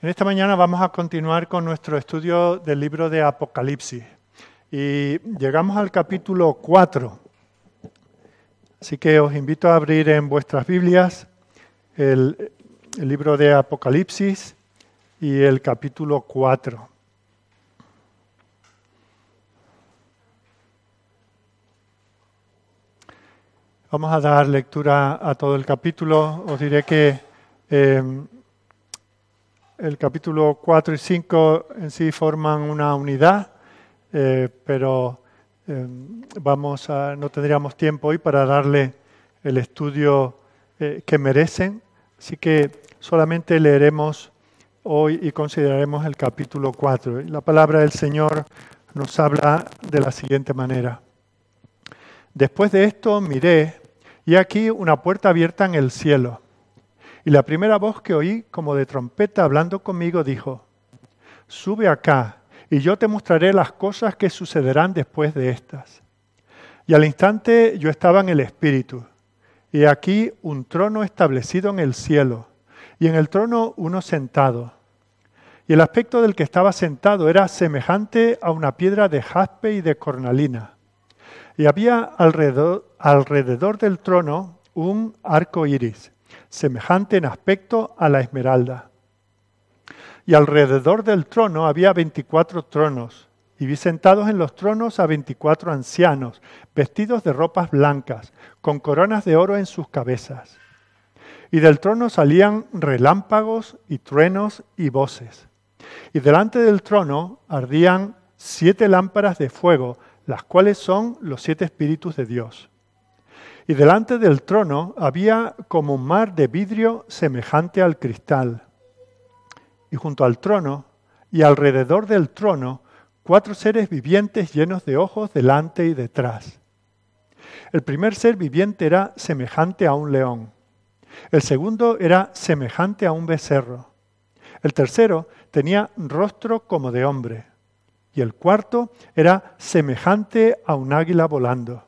En esta mañana vamos a continuar con nuestro estudio del libro de Apocalipsis y llegamos al capítulo 4. Así que os invito a abrir en vuestras Biblias el, libro de Apocalipsis y el capítulo 4. Vamos a dar lectura a todo el capítulo. Os diré que eh, el capítulo 4 y 5 en sí forman una unidad, eh, pero eh, vamos a, no tendríamos tiempo hoy para darle el estudio eh, que merecen, así que solamente leeremos hoy y consideraremos el capítulo 4. La palabra del Señor nos habla de la siguiente manera. Después de esto miré y aquí una puerta abierta en el cielo y la primera voz que oí, como de trompeta hablando conmigo, dijo, sube acá y yo te mostraré las cosas que sucederán después de estas. Y al instante yo estaba en el Espíritu, y aquí un trono establecido en el cielo, y en el trono uno sentado. Y el aspecto del que estaba sentado era semejante a una piedra de jaspe y de cornalina. Y había alrededor, alrededor del trono un arco iris semejante en aspecto a la esmeralda. Y alrededor del trono había veinticuatro tronos, y vi sentados en los tronos a veinticuatro ancianos, vestidos de ropas blancas, con coronas de oro en sus cabezas. Y del trono salían relámpagos y truenos y voces. Y delante del trono ardían siete lámparas de fuego, las cuales son los siete espíritus de Dios. Y delante del trono había como un mar de vidrio semejante al cristal. Y junto al trono y alrededor del trono, cuatro seres vivientes llenos de ojos delante y detrás. El primer ser viviente era semejante a un león. El segundo era semejante a un becerro. El tercero tenía rostro como de hombre. Y el cuarto era semejante a un águila volando.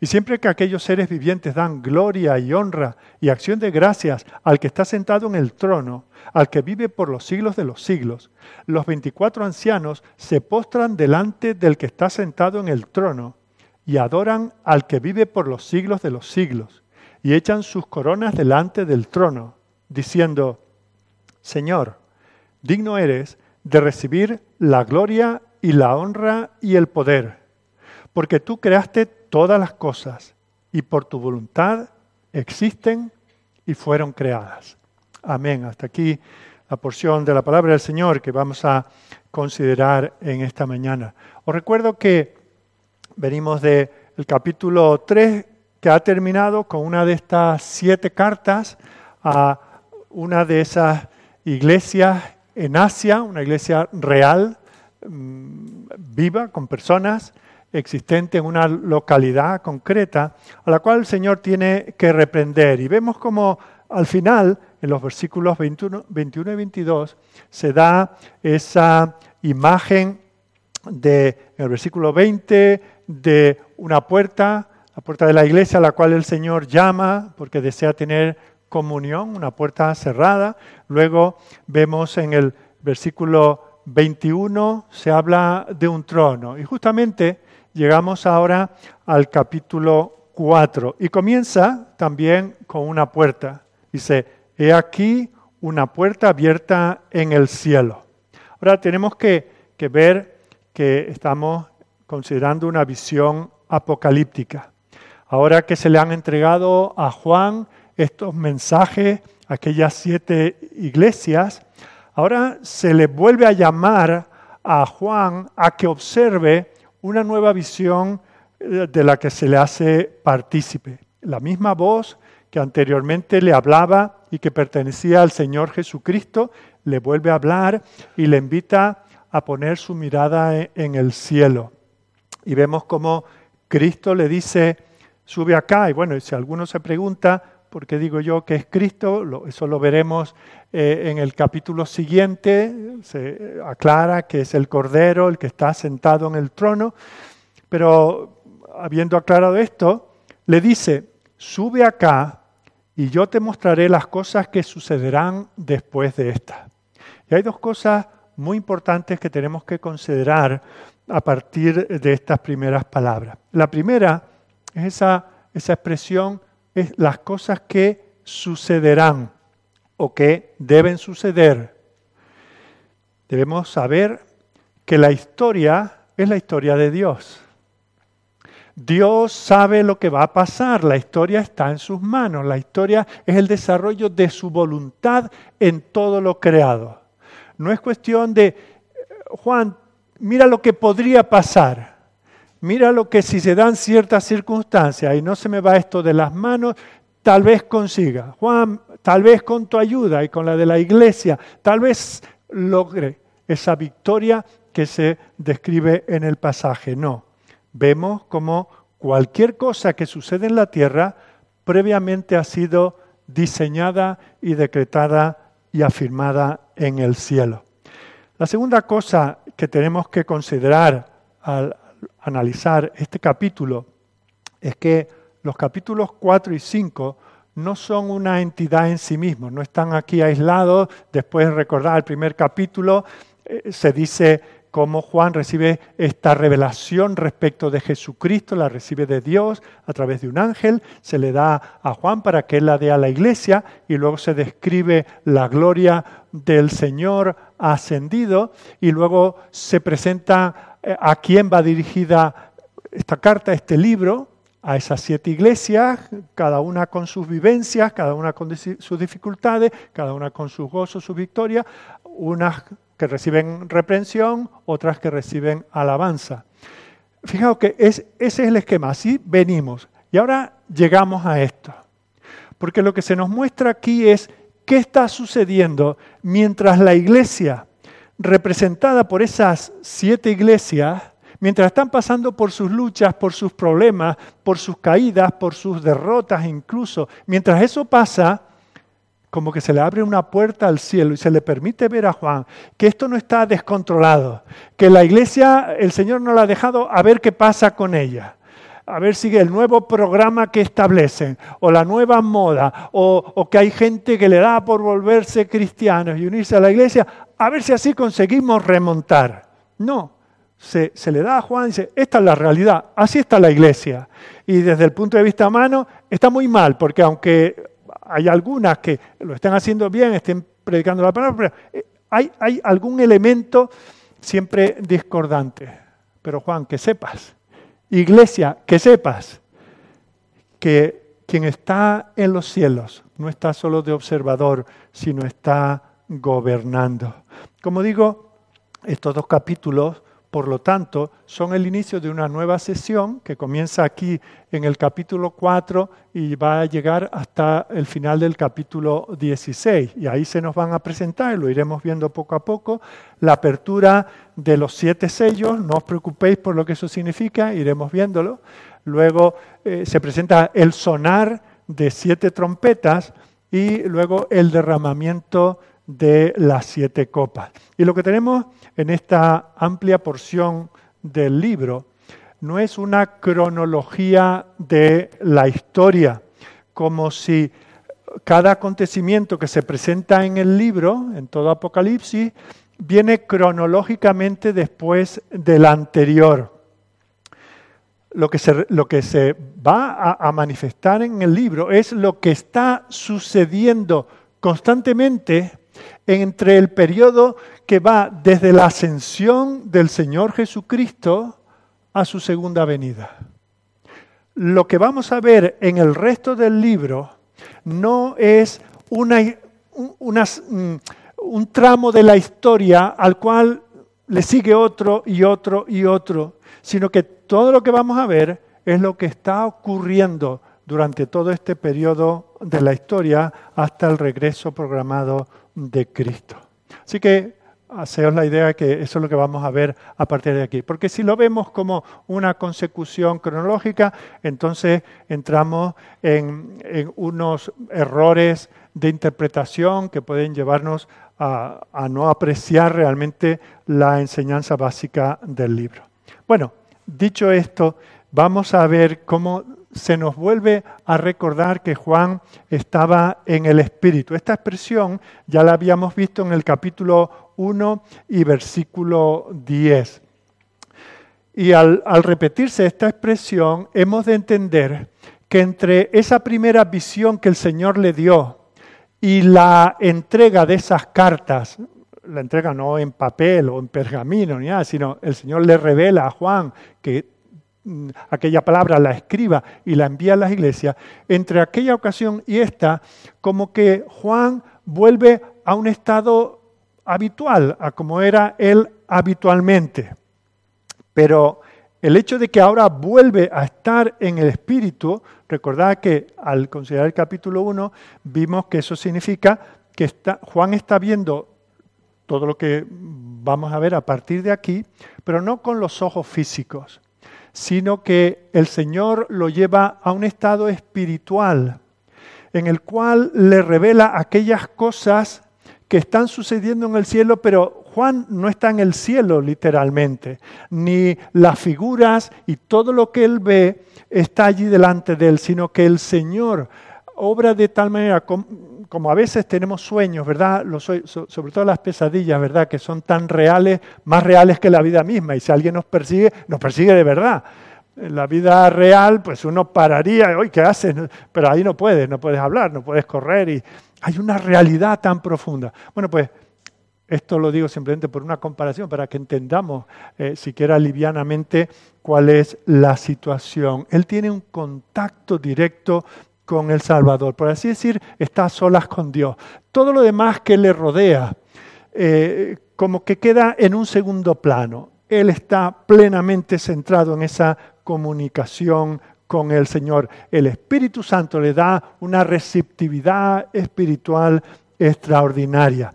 Y siempre que aquellos seres vivientes dan gloria y honra y acción de gracias al que está sentado en el trono, al que vive por los siglos de los siglos, los veinticuatro ancianos se postran delante del que está sentado en el trono y adoran al que vive por los siglos de los siglos, y echan sus coronas delante del trono, diciendo, Señor, digno eres de recibir la gloria y la honra y el poder, porque tú creaste todas las cosas y por tu voluntad existen y fueron creadas. Amén. Hasta aquí la porción de la palabra del Señor que vamos a considerar en esta mañana. Os recuerdo que venimos del capítulo 3 que ha terminado con una de estas siete cartas a una de esas iglesias en Asia, una iglesia real, mm, viva, con personas existente en una localidad concreta, a la cual el Señor tiene que reprender. Y vemos como al final, en los versículos 21, y 22, se da esa imagen de, en el versículo 20, de una puerta, la puerta de la iglesia a la cual el Señor llama porque desea tener comunión, una puerta cerrada. Luego vemos en el versículo 21 se habla de un trono. Y justamente llegamos ahora al capítulo 4 y comienza también con una puerta. Dice, he aquí una puerta abierta en el cielo. Ahora tenemos que, que ver que estamos considerando una visión apocalíptica. Ahora que se le han entregado a Juan estos mensajes, aquellas siete iglesias, ahora se le vuelve a llamar a Juan a que observe una nueva visión eh, de la que se le hace partícipe. La misma voz que anteriormente le hablaba y que pertenecía al Señor Jesucristo, le vuelve a hablar y le invita a poner su mirada e-, en el cielo. y vemos cómo Cristo le dice, sube acá, y bueno, si alguno se pregunta, ¿por qué digo yo que es Cristo? eso lo veremos eh, en el capítulo siguiente, se aclara que es el Cordero el que está sentado en el trono, pero habiendo aclarado esto, le dice, sube acá y yo te mostraré las cosas que sucederán después de esta. Y hay dos cosas muy importantes que tenemos que considerar a partir de estas primeras palabras. La primera es esa, esa expresión, es las cosas que sucederán o que deben suceder. Debemos saber que la historia es la historia de Dios. Dios sabe lo que va a pasar, la historia está en sus manos, la historia es el desarrollo de su voluntad en todo lo creado. No es cuestión de, Juan, mira lo que podría pasar, mira lo que si se dan ciertas circunstancias y no se me va esto de las manos, tal vez consiga. Juan, tal vez con tu ayuda y con la de la iglesia, tal vez logre esa victoria que se describe en el pasaje. No, vemos como cualquier cosa que sucede en la tierra previamente ha sido diseñada y decretada y afirmada en el cielo. La segunda cosa que tenemos que considerar al analizar este capítulo es que los capítulos 4 y 5 no son una entidad en sí mismos, no están aquí aislados. Después de recordar el primer capítulo, eh, se dice cómo Juan recibe esta revelación respecto de Jesucristo, la recibe de Dios a través de un ángel, se le da a Juan para que él la dé a la iglesia y luego se describe la gloria del Señor ascendido y luego se presenta a quién va dirigida esta carta, este libro, a esas siete iglesias, cada una con sus vivencias, cada una con sus dificultades, cada una con sus gozos, sus victorias, unas que reciben reprensión, otras que reciben alabanza. Fijaos que es, ese es el esquema, así venimos. Y ahora llegamos a esto. Porque lo que se nos muestra aquí es qué está sucediendo mientras la iglesia, representada por esas siete iglesias, mientras están pasando por sus luchas, por sus problemas, por sus caídas, por sus derrotas incluso, mientras eso pasa, como que se le abre una puerta al cielo y se le permite ver a Juan que esto no está descontrolado, que la iglesia, el Señor no la ha dejado a ver qué pasa con ella, a ver si el nuevo programa que establecen, o la nueva moda, o, que hay gente que le da por volverse cristianos y unirse a la iglesia, a ver si así conseguimos remontar. No, se, le da a Juan y dice, esta es la realidad, así está la iglesia. Y desde el punto de vista humano está muy mal, porque aunque hay algunas que lo están haciendo bien, estén predicando la palabra, pero eh, hay, hay algún elemento siempre discordante. Pero Juan, que sepas, iglesia, que sepas que quien está en los cielos no está solo de observador, sino está gobernando. Como digo, estos dos capítulos por lo tanto, son el inicio de una nueva sesión que comienza aquí en el capítulo 4 y va a llegar hasta el final del capítulo 16. Y ahí se nos van a presentar, lo iremos viendo poco a poco, la apertura de los siete sellos. No os preocupéis por lo que eso significa, iremos viéndolo. Luego eh, se presenta el sonar de siete trompetas y luego el derramamiento de las siete copas. Y lo que tenemos en esta amplia porción del libro no es una cronología de la historia, como si cada acontecimiento que se presenta en el libro, en todo Apocalipsis, viene cronológicamente después del anterior. Lo que se, lo que se va a, a manifestar en el libro es lo que está sucediendo constantemente entre el periodo que va desde la ascensión del Señor Jesucristo a su segunda venida. Lo que vamos a ver en el resto del libro no es mm, un tramo de la historia al cual le sigue otro y otro y otro, sino que todo lo que vamos a ver es lo que está ocurriendo durante todo este periodo de la historia hasta el regreso programado de Cristo. Así que haceos la idea de que eso es lo que vamos a ver a partir de aquí. Porque si lo vemos como una consecución cronológica, entonces entramos en, unos errores de interpretación que pueden llevarnos a no apreciar realmente la enseñanza básica del libro. Bueno, dicho esto, vamos a ver cómo se nos vuelve a recordar que Juan estaba en el Espíritu. Esta expresión ya la habíamos visto en el capítulo 1 y versículo 10. Y al, repetirse esta expresión, hemos de entender que entre esa primera visión que el Señor le dio y la entrega de esas cartas, la entrega no en papel o en pergamino ni nada, sino el Señor le revela a Juan que aquella palabra la escriba y la envía a las iglesias, entre aquella ocasión y esta, como que Juan vuelve a un estado habitual, a como era él habitualmente. Pero el hecho de que ahora vuelve a estar en el Espíritu, recordad que al considerar el capítulo 1 vimos que eso significa que está, Juan está viendo todo lo que vamos a ver a partir de aquí, pero no con los ojos físicos, sino que el Señor lo lleva a un estado espiritual en el cual le revela aquellas cosas que están sucediendo en el cielo, pero Juan no está en el cielo literalmente, ni las figuras y todo lo que él ve está allí delante de él, sino que el Señor obra de tal manera como, a veces tenemos sueños, ¿verdad? sobre todo las pesadillas, ¿verdad? Que son tan reales, más reales que la vida misma. Y si alguien nos persigue, nos persigue de verdad. En la vida real, pues uno pararía, hoy ¿qué haces? Pero ahí no puedes, no puedes hablar, no puedes correr. Y hay una realidad tan profunda. Bueno, pues esto lo digo simplemente por una comparación, para que entendamos eh, siquiera livianamente cuál es la situación. Él tiene un contacto directo con el Salvador. Por así decir, está a solas con Dios. Todo lo demás que le rodea, eh, como que queda en un segundo plano. Él está plenamente centrado en esa comunicación con el Señor. El Espíritu Santo le da una receptividad espiritual extraordinaria.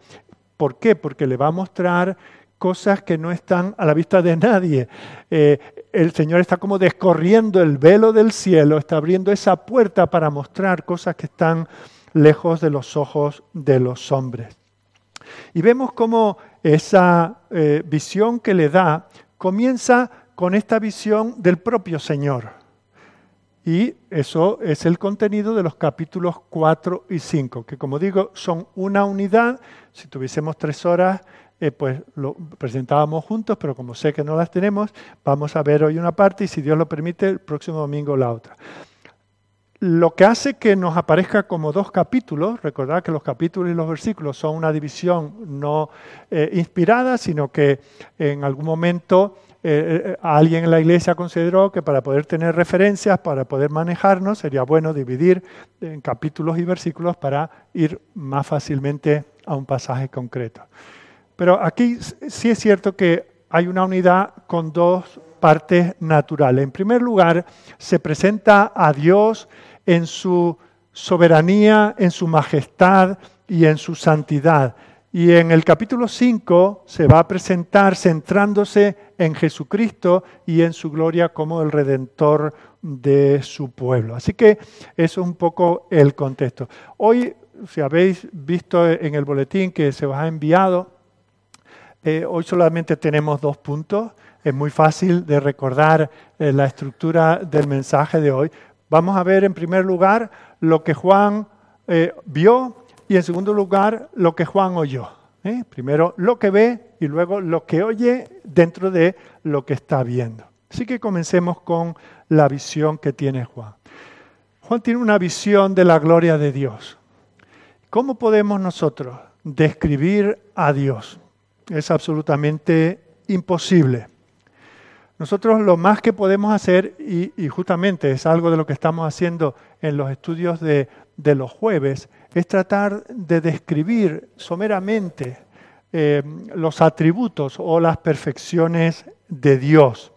¿Por qué? Porque le va a mostrar cosas que no están a la vista de nadie. Eh, el Señor está como descorriendo el velo del cielo, está abriendo esa puerta para mostrar cosas que están lejos de los ojos de los hombres. Y vemos cómo esa eh, visión que le da comienza con esta visión del propio Señor. Y eso es el contenido de los capítulos 4 y 5, que como digo son una unidad. Si tuviésemos tres horas, eh, pues lo presentábamos juntos, pero como sé que no las tenemos, vamos a ver hoy una parte y si Dios lo permite, el próximo domingo la otra. Lo que hace que nos aparezca como dos capítulos, recordad que los capítulos y los versículos son una división no eh, inspirada, sino que en algún momento eh, alguien en la iglesia consideró que para poder tener referencias, para poder manejarnos, sería bueno dividir en capítulos y versículos para ir más fácilmente a un pasaje concreto. Pero aquí sí es cierto que hay una unidad con dos partes naturales. En primer lugar, se presenta a Dios en su soberanía, en su majestad y en su santidad. Y en el capítulo 5 se va a presentar centrándose en Jesucristo y en su gloria como el redentor de su pueblo. Así que eso es un poco el contexto. Hoy, si habéis visto en el boletín que se os ha enviado, eh, hoy solamente tenemos dos puntos. Es muy fácil de recordar eh, la estructura del mensaje de hoy. Vamos a ver en primer lugar lo que Juan eh, vio y en segundo lugar lo que Juan oyó. Primero lo que ve y luego lo que oye dentro de lo que está viendo. Así que comencemos con la visión que tiene Juan. Juan tiene una visión de la gloria de Dios. ¿Cómo podemos nosotros describir a Dios? Es absolutamente imposible. Nosotros lo más que podemos hacer, y, justamente es algo de lo que estamos haciendo en los estudios de, los jueves, es tratar de describir someramente eh, los atributos o las perfecciones de Dios.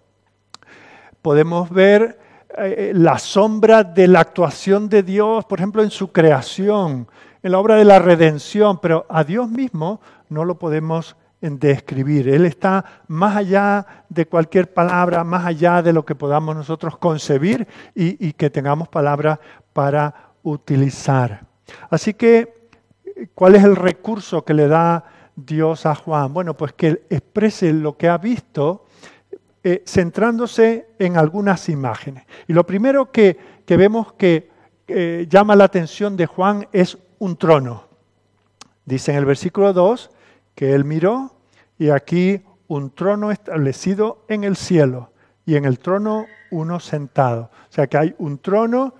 Podemos ver eh, la sombra de la actuación de Dios, por ejemplo, en su creación, en la obra de la redención, pero a Dios mismo no lo podemos de escribir. Él está más allá de cualquier palabra, más allá de lo que podamos nosotros concebir y, que tengamos palabras para utilizar. Así que, ¿cuál es el recurso que le da Dios a Juan? Bueno, pues que exprese lo que ha visto eh, centrándose en algunas imágenes. Y lo primero que, vemos que eh, llama la atención de Juan es un trono. Dice en el versículo 2 que él miró y aquí un trono establecido en el cielo y en el trono uno sentado. O sea que hay un trono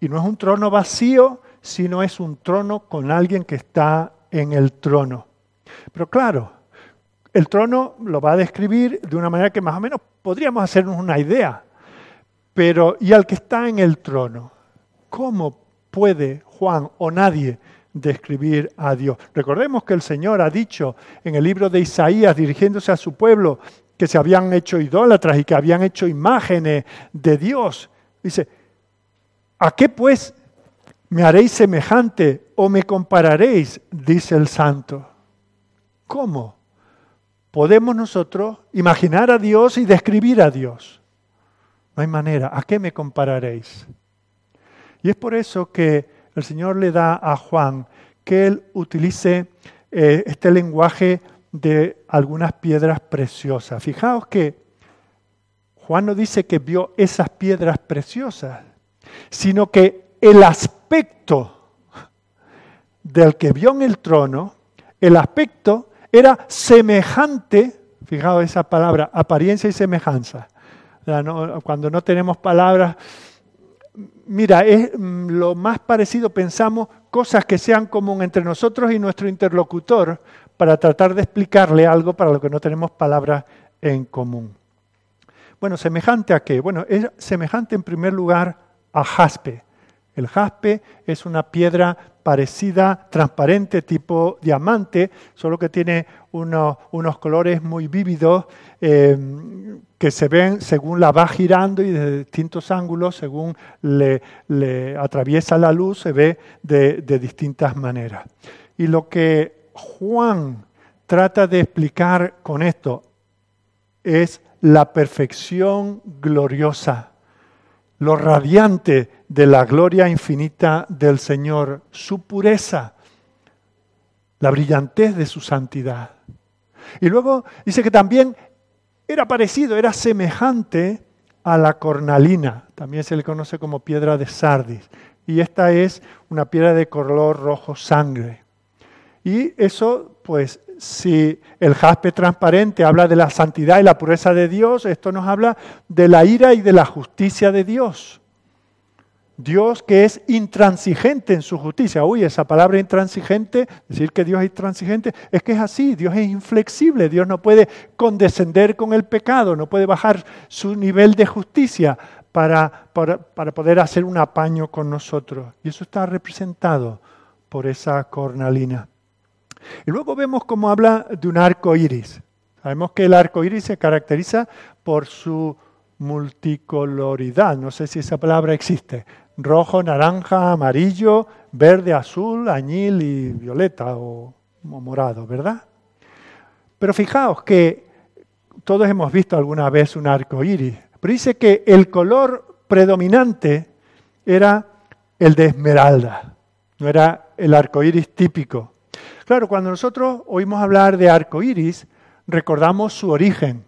y no es un trono vacío, sino es un trono con alguien que está en el trono. Pero claro, el trono lo va a describir de una manera que más o menos podríamos hacernos una idea. Pero, ¿y al que está en el trono? ¿Cómo puede Juan o nadie describir a Dios. Recordemos que el Señor ha dicho en el libro de Isaías, dirigiéndose a su pueblo, que se habían hecho idólatras y que habían hecho imágenes de Dios. Dice, ¿a qué pues me haréis semejante o me compararéis? Dice el santo. ¿Cómo podemos nosotros imaginar a Dios y describir a Dios? No hay manera. ¿A qué me compararéis? Y es por eso que el Señor le da a Juan que él utilice eh, este lenguaje de algunas piedras preciosas. Fijaos que Juan no dice que vio esas piedras preciosas, sino que el aspecto del que vio en el trono, el aspecto era semejante, fijaos esa palabra, apariencia y semejanza. Cuando no tenemos palabras mira, es mm, lo más parecido, pensamos, cosas que sean común entre nosotros y nuestro interlocutor para tratar de explicarle algo para lo que no tenemos palabras en común. Bueno, ¿semejante a qué? Bueno, es semejante en primer lugar a jaspe. El jaspe es una piedra parecida, transparente, tipo diamante, solo que tiene unos, colores muy vívidos eh, que se ven según la va girando y de distintos ángulos, según le, atraviesa la luz, se ve de, de distintas maneras. Y lo que Juan trata de explicar con esto es la perfección gloriosa lo radiante de la gloria infinita del Señor, su pureza, la brillantez de su santidad. Y luego dice que también era parecido, era semejante a la cornalina, también se le conoce como piedra de sardis, y esta es una piedra de color rojo sangre. Y eso, pues, si el jaspe transparente habla de la santidad y la pureza de Dios, esto nos habla de la ira y de la justicia de Dios. Dios que es intransigente en su justicia. Uy, esa palabra intransigente, decir que Dios es intransigente, es que es así, Dios es inflexible, Dios no puede condescender con el pecado, no puede bajar su nivel de justicia para, para, poder hacer un apaño con nosotros. Y eso está representado por esa cornalina. Y luego vemos cómo habla de un arco iris. Sabemos que el arco iris se caracteriza por su multicoloridad. No sé si esa palabra existe. Rojo, naranja, amarillo, verde, azul, añil y violeta o, morado, ¿verdad? Pero fijaos que todos hemos visto alguna vez un arco iris. Pero dice que el color predominante era el de esmeralda, no era el arco iris típico. Claro, cuando nosotros oímos hablar de arco iris, recordamos su origen.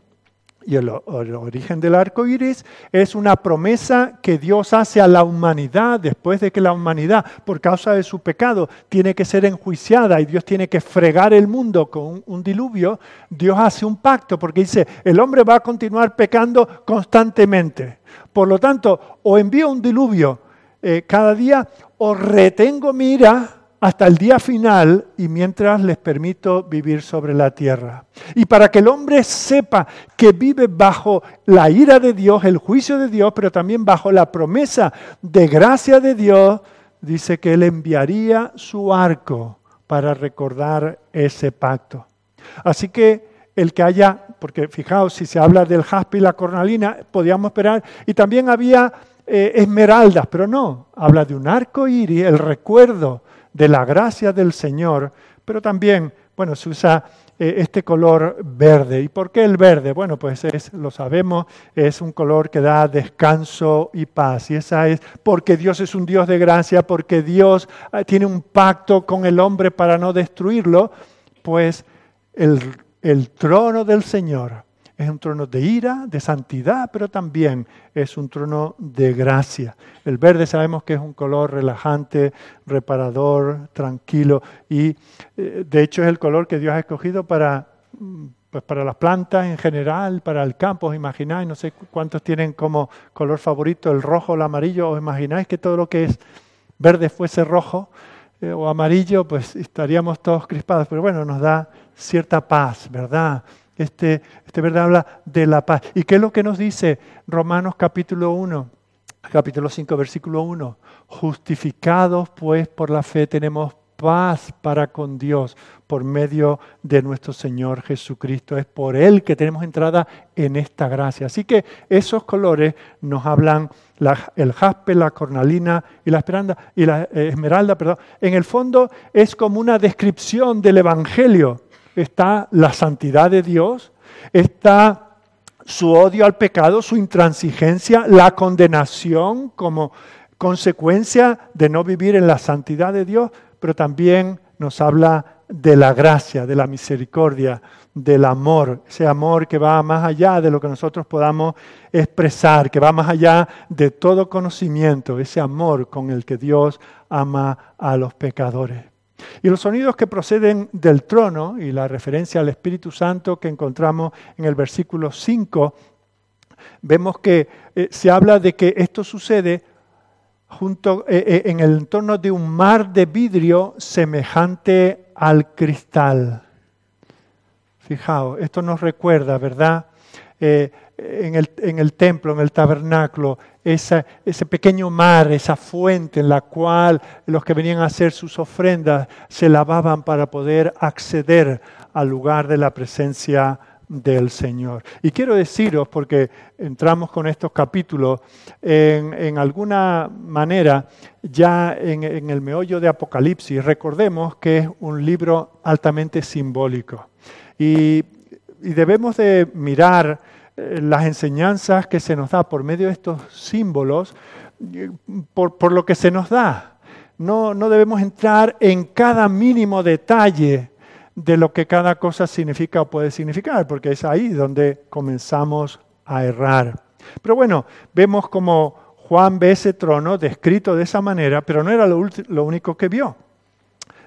Y el, origen del arco iris es una promesa que Dios hace a la humanidad después de que la humanidad, por causa de su pecado, tiene que ser enjuiciada y Dios tiene que fregar el mundo con un, diluvio. Dios hace un pacto porque dice: el hombre va a continuar pecando constantemente. Por lo tanto, o envío un diluvio eh, cada día, o retengo mi ira hasta el día final y mientras les permito vivir sobre la tierra. Y para que el hombre sepa que vive bajo la ira de Dios, el juicio de Dios, pero también bajo la promesa de gracia de Dios, dice que él enviaría su arco para recordar ese pacto. Así que el que haya, porque fijaos, si se habla del jaspe y la cornalina, podíamos esperar, y también había eh, esmeraldas, pero no, habla de un arco iris, el recuerdo de la gracia del Señor, pero también, bueno, se usa eh, este color verde. ¿Y por qué el verde? Bueno, pues es, lo sabemos, es un color que da descanso y paz. Y esa es porque Dios es un Dios de gracia, porque Dios eh, tiene un pacto con el hombre para no destruirlo, pues el, el trono del Señor es un trono de ira, de santidad, pero también es un trono de gracia. El verde sabemos que es un color relajante, reparador, tranquilo y eh, de hecho es el color que Dios ha escogido para, mm, pues para las plantas en general, para el campo. ¿Os imagináis? No sé cuántos tienen como color favorito el rojo o el amarillo. ¿Os imagináis que todo lo que es verde fuese rojo eh, o amarillo? Pues estaríamos todos crispados. Pero bueno, nos da cierta paz, ¿verdad? Este, este verdad habla de la paz. ¿Y qué es lo que nos dice Romanos capítulo 1? Capítulo 5, versículo 1. Justificados pues por la fe tenemos paz para con Dios por medio de nuestro Señor Jesucristo. Es por Él que tenemos entrada en esta gracia. Así que esos colores nos hablan el jaspe, la cornalina y la, y la eh, esmeralda. Perdón. En el fondo es como una descripción del Evangelio está la santidad de Dios, está su odio al pecado, su intransigencia, la condenación como consecuencia de no vivir en la santidad de Dios, pero también nos habla de la gracia, de la misericordia, del amor, ese amor que va más allá de lo que nosotros podamos expresar, que va más allá de todo conocimiento, ese amor con el que Dios ama a los pecadores. Y los sonidos que proceden del trono, y la referencia al Espíritu Santo que encontramos en el versículo 5, vemos que eh, se habla de que esto sucede junto, eh, eh, en el entorno de un mar de vidrio semejante al cristal. Fijaos, esto nos recuerda, ¿verdad? En, el, en, el, templo, en el tabernáculo, ese pequeño mar, esa fuente en la cual los que venían a hacer sus ofrendas se lavaban para poder acceder al lugar de la presencia del Señor. Y quiero deciros, porque entramos con estos capítulos, en, alguna manera, ya en, en, el meollo de Apocalipsis, recordemos que es un libro altamente simbólico. Y, y debemos de mirar eh, las enseñanzas que se nos da por medio de estos símbolos, eh, por, lo que se nos da. No, no debemos entrar en cada mínimo detalle de lo que cada cosa significa o puede significar, porque es ahí donde comenzamos a errar. Pero bueno, vemos como Juan ve ese trono descrito de esa manera, pero no era lo, lo único que vio.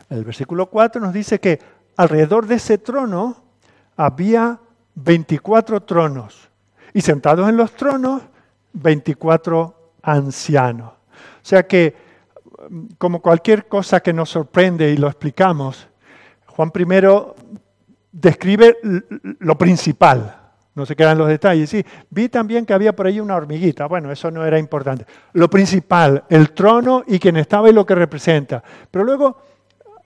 El versículo 4 nos dice que alrededor de ese trono había 24 tronos y sentados en los tronos 24 ancianos. O sea que, como cualquier cosa que nos sorprende y lo explicamos, Juan I describe lo principal, no se quedan los detalles. Sí, vi también que había por ahí una hormiguita. Bueno, eso no era importante. Lo principal, el trono y quien estaba y lo que representa. Pero luego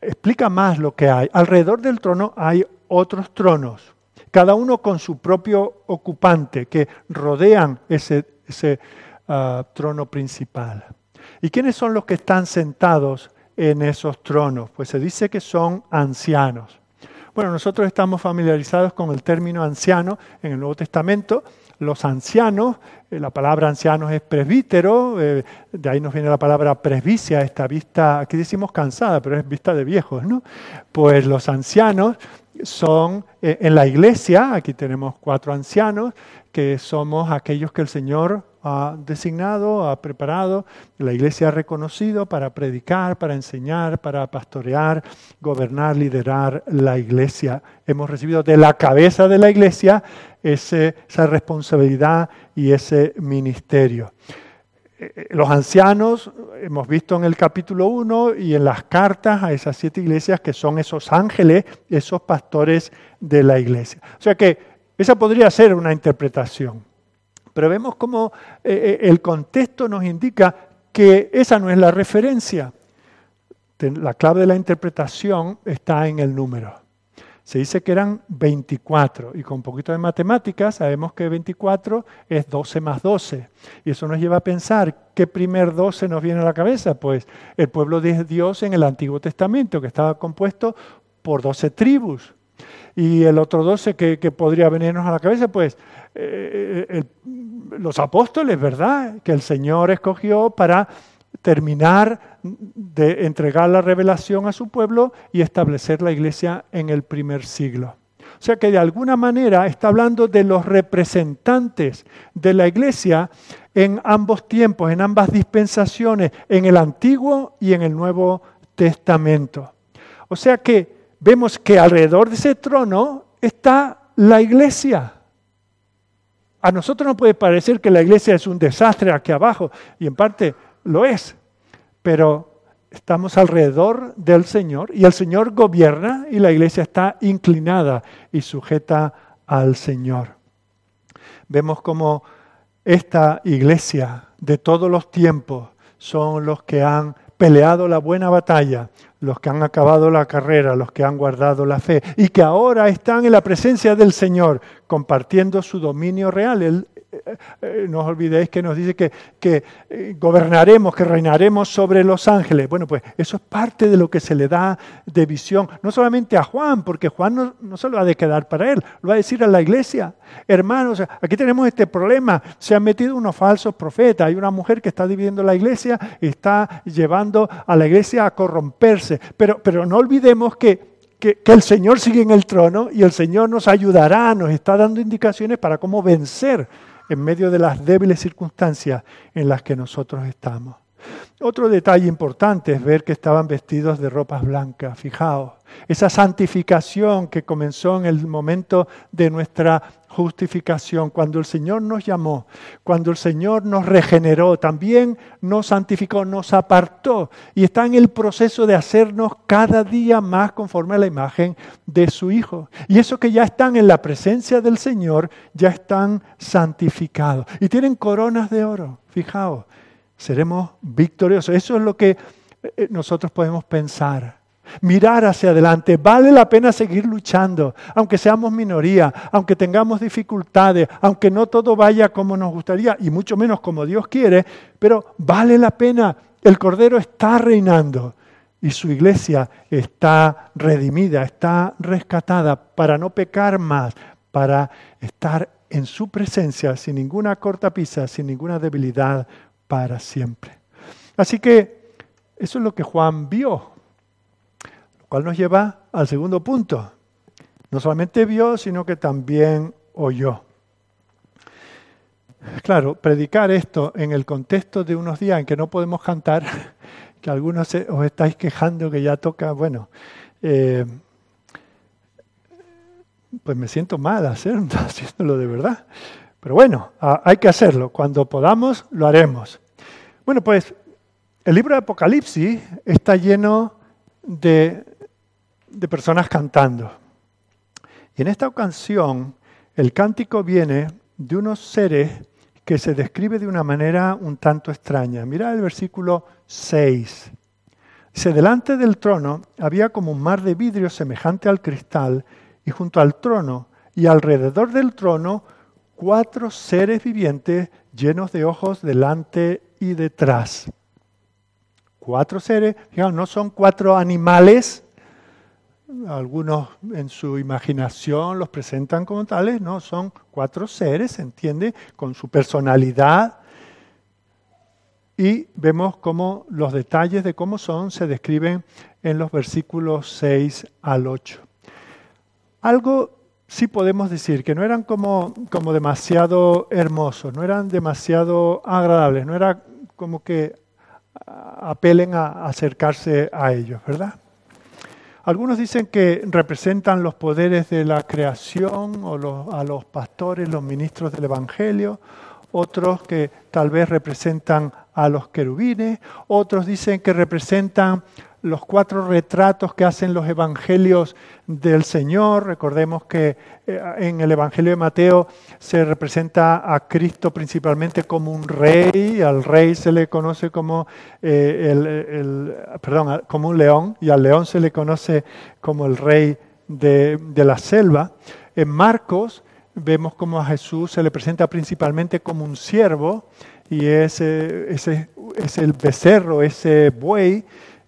explica más lo que hay. Alrededor del trono hay otros tronos cada uno con su propio ocupante, que rodean ese, ah, trono principal. ¿Y quiénes son los que están sentados en esos tronos? Pues se dice que son ancianos. Bueno, nosotros estamos familiarizados con el término anciano en el Nuevo Testamento. Los ancianos, eh, la palabra ancianos es presbítero, eh, de ahí nos viene la palabra presbicia, esta vista, aquí decimos cansada, pero es vista de viejos, ¿no? Pues los ancianos son eh, en la iglesia, aquí tenemos cuatro ancianos, que somos aquellos que el Señor ha designado, ha preparado, la iglesia ha reconocido para predicar, para enseñar, para pastorear, gobernar, liderar la iglesia. Hemos recibido de la cabeza de la iglesia esa responsabilidad y ese ministerio. Eh, los ancianos, hemos visto en el capítulo 1 y en las cartas a esas siete iglesias que son esos ángeles, esos pastores de la iglesia. O sea que esa podría ser una interpretación. Pero vemos cómo eh, eh, el contexto nos indica que esa no es la referencia. La clave de la interpretación está en el número. Se dice que eran 24 y con un poquito de matemáticas sabemos que 24 es 12 más 12. Y eso nos lleva a pensar qué primer 12 nos viene a la cabeza. Pues el pueblo de Dios en el Antiguo Testamento, que estaba compuesto por 12 tribus. Y el otro 12 que, podría venirnos a la cabeza, pues eh, los apóstoles, ¿verdad? Que el Señor escogió para terminar de entregar la revelación a su pueblo y establecer la iglesia en el primer siglo. O sea que de alguna manera está hablando de los representantes de la iglesia en ambos tiempos, en ambas dispensaciones, en el Antiguo y en el Nuevo Testamento. O sea que vemos que alrededor de ese trono está la iglesia. A nosotros nos puede parecer que la iglesia es un desastre aquí abajo, y en parte lo es, pero estamos alrededor del Señor y el Señor gobierna y la iglesia está inclinada y sujeta al Señor. Vemos como esta iglesia de todos los tiempos son los que han peleado la buena batalla, los que han acabado la carrera, los que han guardado la fe y que ahora están en la presencia del Señor compartiendo su dominio real. Eh, eh, no os olvidéis que nos dice que, que eh, gobernaremos, que reinaremos sobre los ángeles. Bueno, pues eso es parte de lo que se le da de visión, no solamente a Juan, porque Juan no, no se lo ha de quedar para él, lo va a decir a la iglesia. Hermanos, aquí tenemos este problema, se han metido unos falsos profetas, hay una mujer que está dividiendo la iglesia y está llevando a la iglesia a corromperse. Pero, pero no olvidemos que que, el Señor sigue en el trono y el Señor nos ayudará, nos está dando indicaciones para cómo vencer en medio de las débiles circunstancias en las que nosotros estamos. Otro detalle importante es ver que estaban vestidos de ropas blancas. Fijaos, esa santificación que comenzó en el momento de nuestra justificación, cuando el Señor nos llamó, cuando el Señor nos regeneró, también nos santificó, nos apartó y está en el proceso de hacernos cada día más conforme a la imagen de su Hijo. Y eso que ya están en la presencia del Señor, ya están santificados y tienen coronas de oro. Fijaos, seremos victoriosos. Eso es lo que eh, nosotros podemos pensar. Mirar hacia adelante. Vale la pena seguir luchando, aunque seamos minoría, aunque tengamos dificultades, aunque no todo vaya como nos gustaría y mucho menos como Dios quiere, pero vale la pena. El Cordero está reinando y su iglesia está redimida, está rescatada para no pecar más, para estar en su presencia sin ninguna cortapisa, sin ninguna debilidad para siempre. Así que eso es lo que Juan vio, cual nos lleva al segundo punto. No solamente vio, sino que también oyó. Claro, predicar esto en el contexto de unos días en que no podemos cantar, que algunos os estáis quejando que ya toca, bueno, eh, pues me siento mal hacer, haciéndolo de verdad. Pero bueno, hay que hacerlo. Cuando podamos, lo haremos. Bueno, pues el libro de Apocalipsis está lleno de, de personas cantando. Y en esta ocasión, el cántico viene de unos seres que se describe de una manera un tanto extraña. Mira el versículo 6. Dice, delante del trono había como un mar de vidrio semejante al cristal, y junto al trono y alrededor del trono cuatro seres vivientes llenos de ojos delante y detrás. Cuatro seres, no son cuatro animales, algunos en su imaginación los presentan como tales, no, son cuatro seres, ¿se entiende? Con su personalidad. Y vemos cómo los detalles de cómo son se describen en los versículos 6 al 8. Algo sí podemos decir, que no eran como, como demasiado hermosos, no eran demasiado agradables, no era como que apelen a acercarse a ellos, ¿verdad? Algunos dicen que representan los poderes de la creación o a los pastores, los ministros del Evangelio, otros que tal vez representan a los querubines, otros dicen que representan los cuatro retratos que hacen los evangelios del Señor. Recordemos que eh, en el Evangelio de Mateo se representa a Cristo principalmente como un rey, al rey se le conoce como, eh, un león, y al león se le conoce como el rey de, la selva. En Marcos vemos como a Jesús se le presenta principalmente como un siervo, y ese es el becerro, ese buey,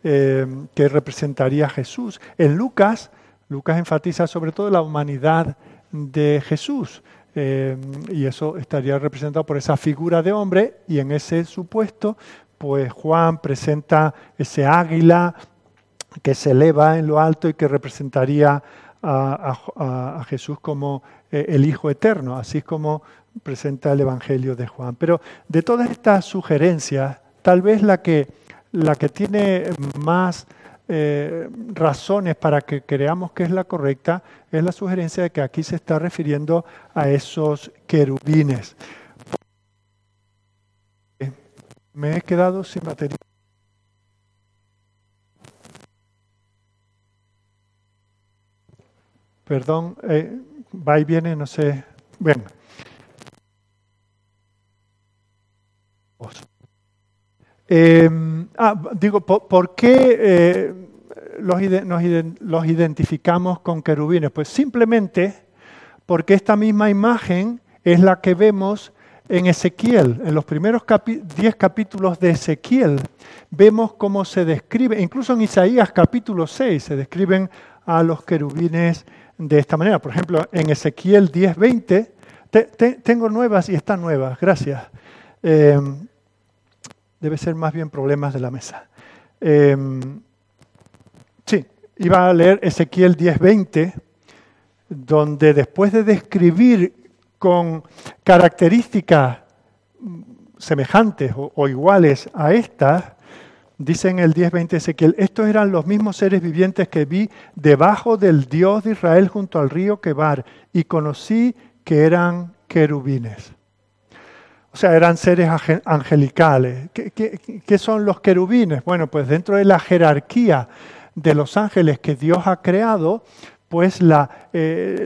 eh, que representaría a Jesús. En Lucas Lucas enfatiza sobre todo la humanidad de Jesús. Eh, y eso estaría representado por esa figura de hombre y en ese supuesto, pues Juan presenta ese águila que se eleva en lo alto y que representaría a, Jesús como eh, el Hijo Eterno, así como presenta el Evangelio de Juan. Pero de todas estas sugerencias, tal vez la que, la que tiene más eh, razones para que creamos que es la correcta es la sugerencia de que aquí se está refiriendo a esos querubines. Me he quedado sin batería. Perdón, eh, va y viene, no sé. Bueno. Em, ah, digo, ¿por, qué eh, los, los, identificamos con querubines? Pues simplemente porque esta misma imagen es la que vemos en Ezequiel. En los primeros 10 capítulos de Ezequiel vemos cómo se describe, incluso en Isaías capítulo 6 se describen a los querubines de esta manera. Por ejemplo, en Ezequiel 10:20, tengo nuevas y están nuevas, gracias. Em, debe ser más bien problemas de la mesa. Em, sí, iba a leer Ezequiel 10:20, donde después de describir con características semejantes o, iguales a estas, dice en el 10:20 Ezequiel, estos eran los mismos seres vivientes que vi debajo del Dios de Israel junto al río Quebar y conocí que eran querubines. O sea, eran seres angelicales. ¿Qué, son los querubines? Bueno, pues dentro de la jerarquía de los ángeles que Dios ha creado, pues la, eh,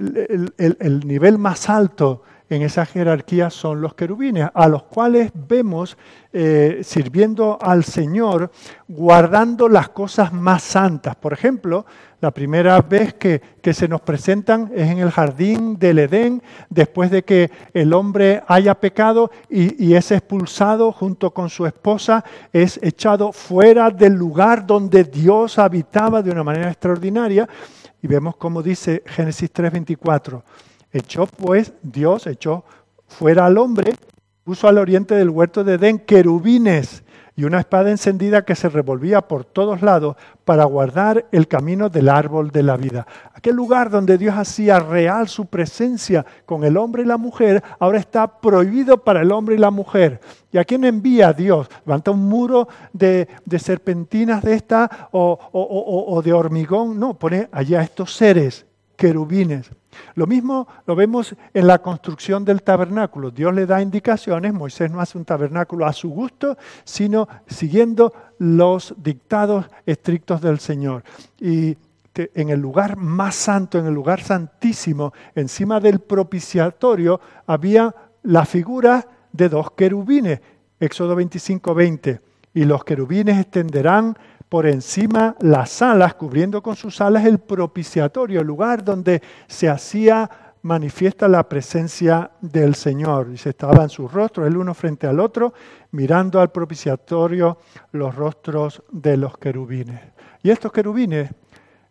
el, nivel más alto en esa jerarquía son los querubines, a los cuales vemos eh, sirviendo al Señor, guardando las cosas más santas. Por ejemplo, la primera vez que, se nos presentan es en el jardín del Edén, después de que el hombre haya pecado y, y es expulsado junto con su esposa, es echado fuera del lugar donde Dios habitaba de una manera extraordinaria. Y vemos como dice Génesis 3:24 Echó pues Dios, echó fuera al hombre, puso al oriente del huerto de Edén querubines y una espada encendida que se revolvía por todos lados para guardar el camino del árbol de la vida. Aquel lugar donde Dios hacía real su presencia con el hombre y la mujer, ahora está prohibido para el hombre y la mujer. ¿Y a quién envía Dios? ¿Levanta un muro de, serpentinas de esta o, o de hormigón? No, pone allá estos seres, querubines. Lo mismo lo vemos en la construcción del tabernáculo. Dios le da indicaciones, Moisés no hace un tabernáculo a su gusto, sino siguiendo los dictados estrictos del Señor. Y en el lugar más santo, en el lugar santísimo, encima del propiciatorio, había la figura de dos querubines. Éxodo 25, 20. Y los querubines extenderán por encima las alas, cubriendo con sus alas el propiciatorio, el lugar donde se hacía manifiesta la presencia del Señor. Y se estaban sus rostros, el uno frente al otro, mirando al propiciatorio los rostros de los querubines. Y estos querubines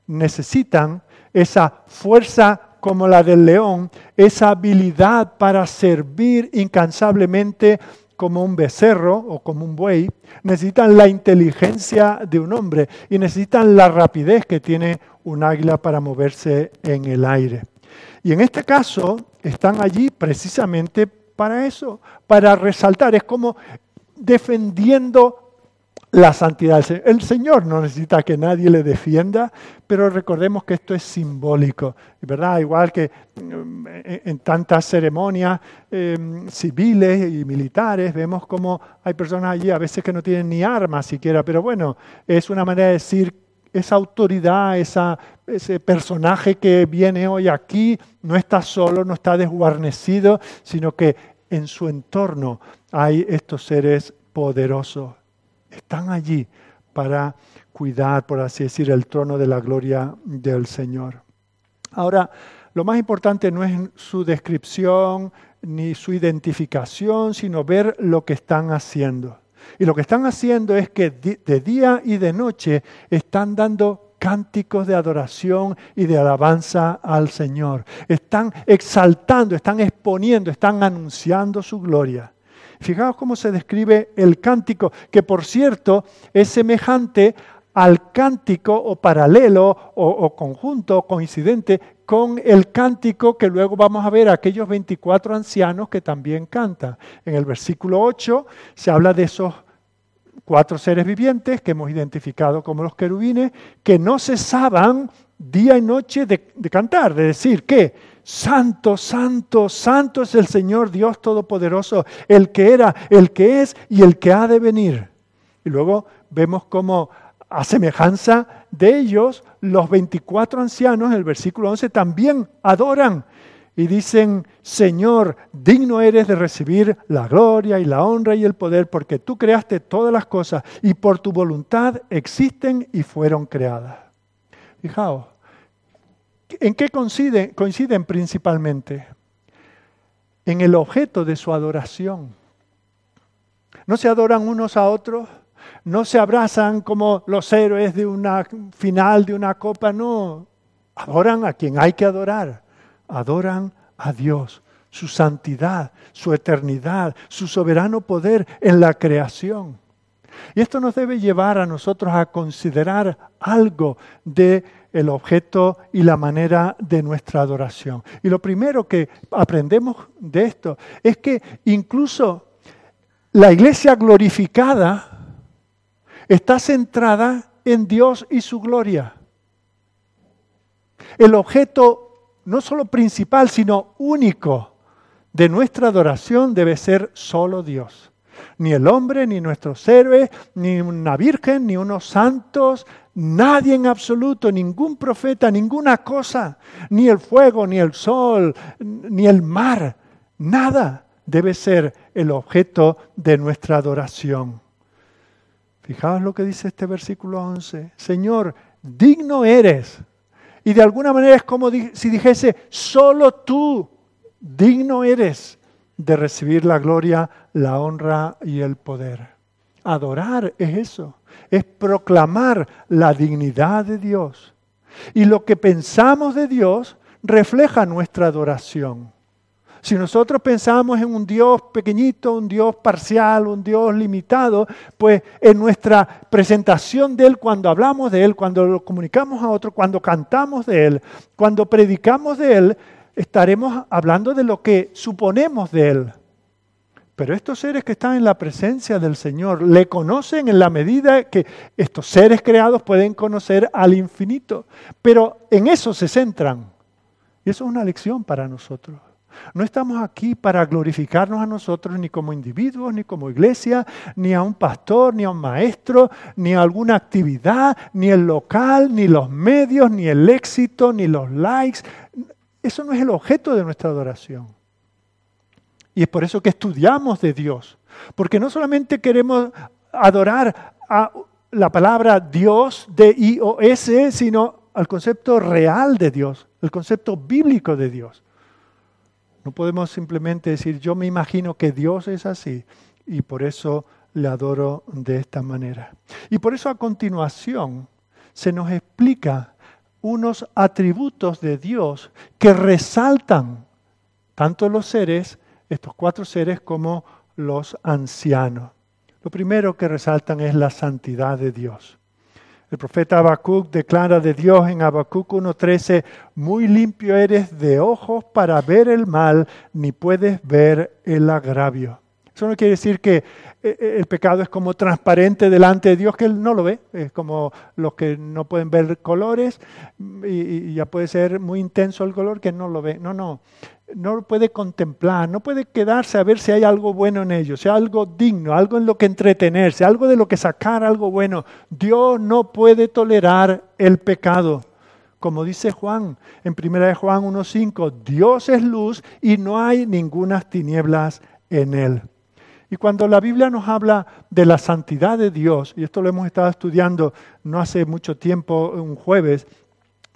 necesitan esa fuerza como la del león, esa habilidad para servir incansablemente como un becerro o como un buey, necesitan la inteligencia de un hombre y necesitan la rapidez que tiene un águila para moverse en el aire. Y en este caso están allí precisamente para eso, para resaltar, es como defendiendo la santidad. El Señor no necesita que nadie le defienda, pero recordemos que esto es simbólico, ¿verdad? Igual que mm, en tantas ceremonias em, civiles y militares, vemos como hay personas allí a veces que no tienen ni armas siquiera, pero bueno, es una manera de decir esa autoridad, ese personaje que viene hoy aquí, no está solo, no está desguarnecido, sino que en su entorno hay estos seres poderosos están allí para cuidar, por así decir, el trono de la gloria del Señor. Ahora, lo más importante no es su descripción ni su identificación, sino ver lo que están haciendo. Y lo que están haciendo es que de día y de noche están dando cánticos de adoración y de alabanza al Señor. Están exaltando, están exponiendo, están anunciando su gloria. Fijaos cómo se describe el cántico, que por cierto es semejante al cántico o paralelo o, conjunto o coincidente con el cántico que luego vamos a ver aquellos 24 ancianos que también cantan. En el versículo 8 se habla de esos cuatro seres vivientes que hemos identificado como los querubines, que no cesaban día y noche de, de cantar, de decir que Santo, santo, santo es el Señor Dios Todopoderoso, el que era, el que es y el que ha de venir. Y luego vemos cómo a semejanza de ellos, los 24 ancianos, en el versículo 11, también adoran y dicen, Señor, digno eres de recibir la gloria y la honra y el poder, porque tú creaste todas las cosas y por tu voluntad existen y fueron creadas. Fijaos, ¿en qué coinciden, principalmente? En el objeto de su adoración. ¿No se adoran unos a otros? no se abrazan como los héroes de una final de una copa, no. Adoran a quien hay que adorar. Adoran a Dios, su santidad, su eternidad, su soberano poder en la creación. Y esto nos debe llevar a nosotros a considerar algo de el objeto y la manera de nuestra adoración. Y lo primero que aprendemos de esto es que incluso la iglesia glorificada está centrada en Dios y su gloria. El objeto no solo principal, sino único de nuestra adoración debe ser solo Dios. Ni el hombre, ni nuestros héroes, ni una virgen, ni unos santos, nadie en absoluto, ningún profeta, ninguna cosa, ni el fuego, ni el sol, ni el mar, nada debe ser el objeto de nuestra adoración. Fijaos lo que dice este versículo 11. Señor, digno eres. Y de alguna manera es como si dijese, solo tú digno eres de recibir la gloria, la honra y el poder. Adorar es eso, es proclamar la dignidad de Dios. Y lo que pensamos de Dios refleja nuestra adoración. Si nosotros pensamos en un Dios pequeñito, un Dios parcial, un Dios limitado, pues en nuestra presentación de Él, cuando hablamos de Él, cuando lo comunicamos a otro, cuando cantamos de Él, cuando predicamos de Él, estaremos hablando de lo que suponemos de Él. Pero estos seres que están en la presencia del Señor le conocen en la medida que estos seres creados pueden conocer al infinito. Pero en eso se centran. Y eso es una lección para nosotros. No estamos aquí para glorificarnos a nosotros ni como individuos, ni como iglesia, ni a un pastor, ni a un maestro, ni a alguna actividad, ni el local, ni los medios, ni el éxito, ni los likes. Eso no es el objeto de nuestra adoración. Y es por eso que estudiamos de Dios. Porque no solamente queremos adorar a la palabra Dios, de I-O-S, sino al concepto real de Dios, el concepto bíblico de Dios. No podemos simplemente decir, yo me imagino que Dios es así y por eso le adoro de esta manera. Y por eso a continuación se nos explica unos atributos de Dios que resaltan tanto los seres, estos cuatro seres, como los ancianos. Lo primero que resaltan es la santidad de Dios. El profeta Habacuc declara de Dios en Habacuc 1.13, muy limpio eres de ojos para ver el mal, ni puedes ver el agravio. Eso no quiere decir que eh, eh, el pecado es como transparente delante de Dios, que Él no lo ve. Es como los que no pueden ver colores y, ya puede ser muy intenso el color que no lo ve. No, no no puede contemplar, no puede quedarse a ver si hay algo bueno en ellos, si hay algo digno, algo en lo que entretenerse, algo de lo que sacar algo bueno. Dios no puede tolerar el pecado. Como dice Juan en 1 Juan 1.5, Dios es luz y no hay ninguna tinieblas en él. Y cuando la Biblia nos habla de la santidad de Dios, y esto lo hemos estado estudiando no hace mucho tiempo, un jueves,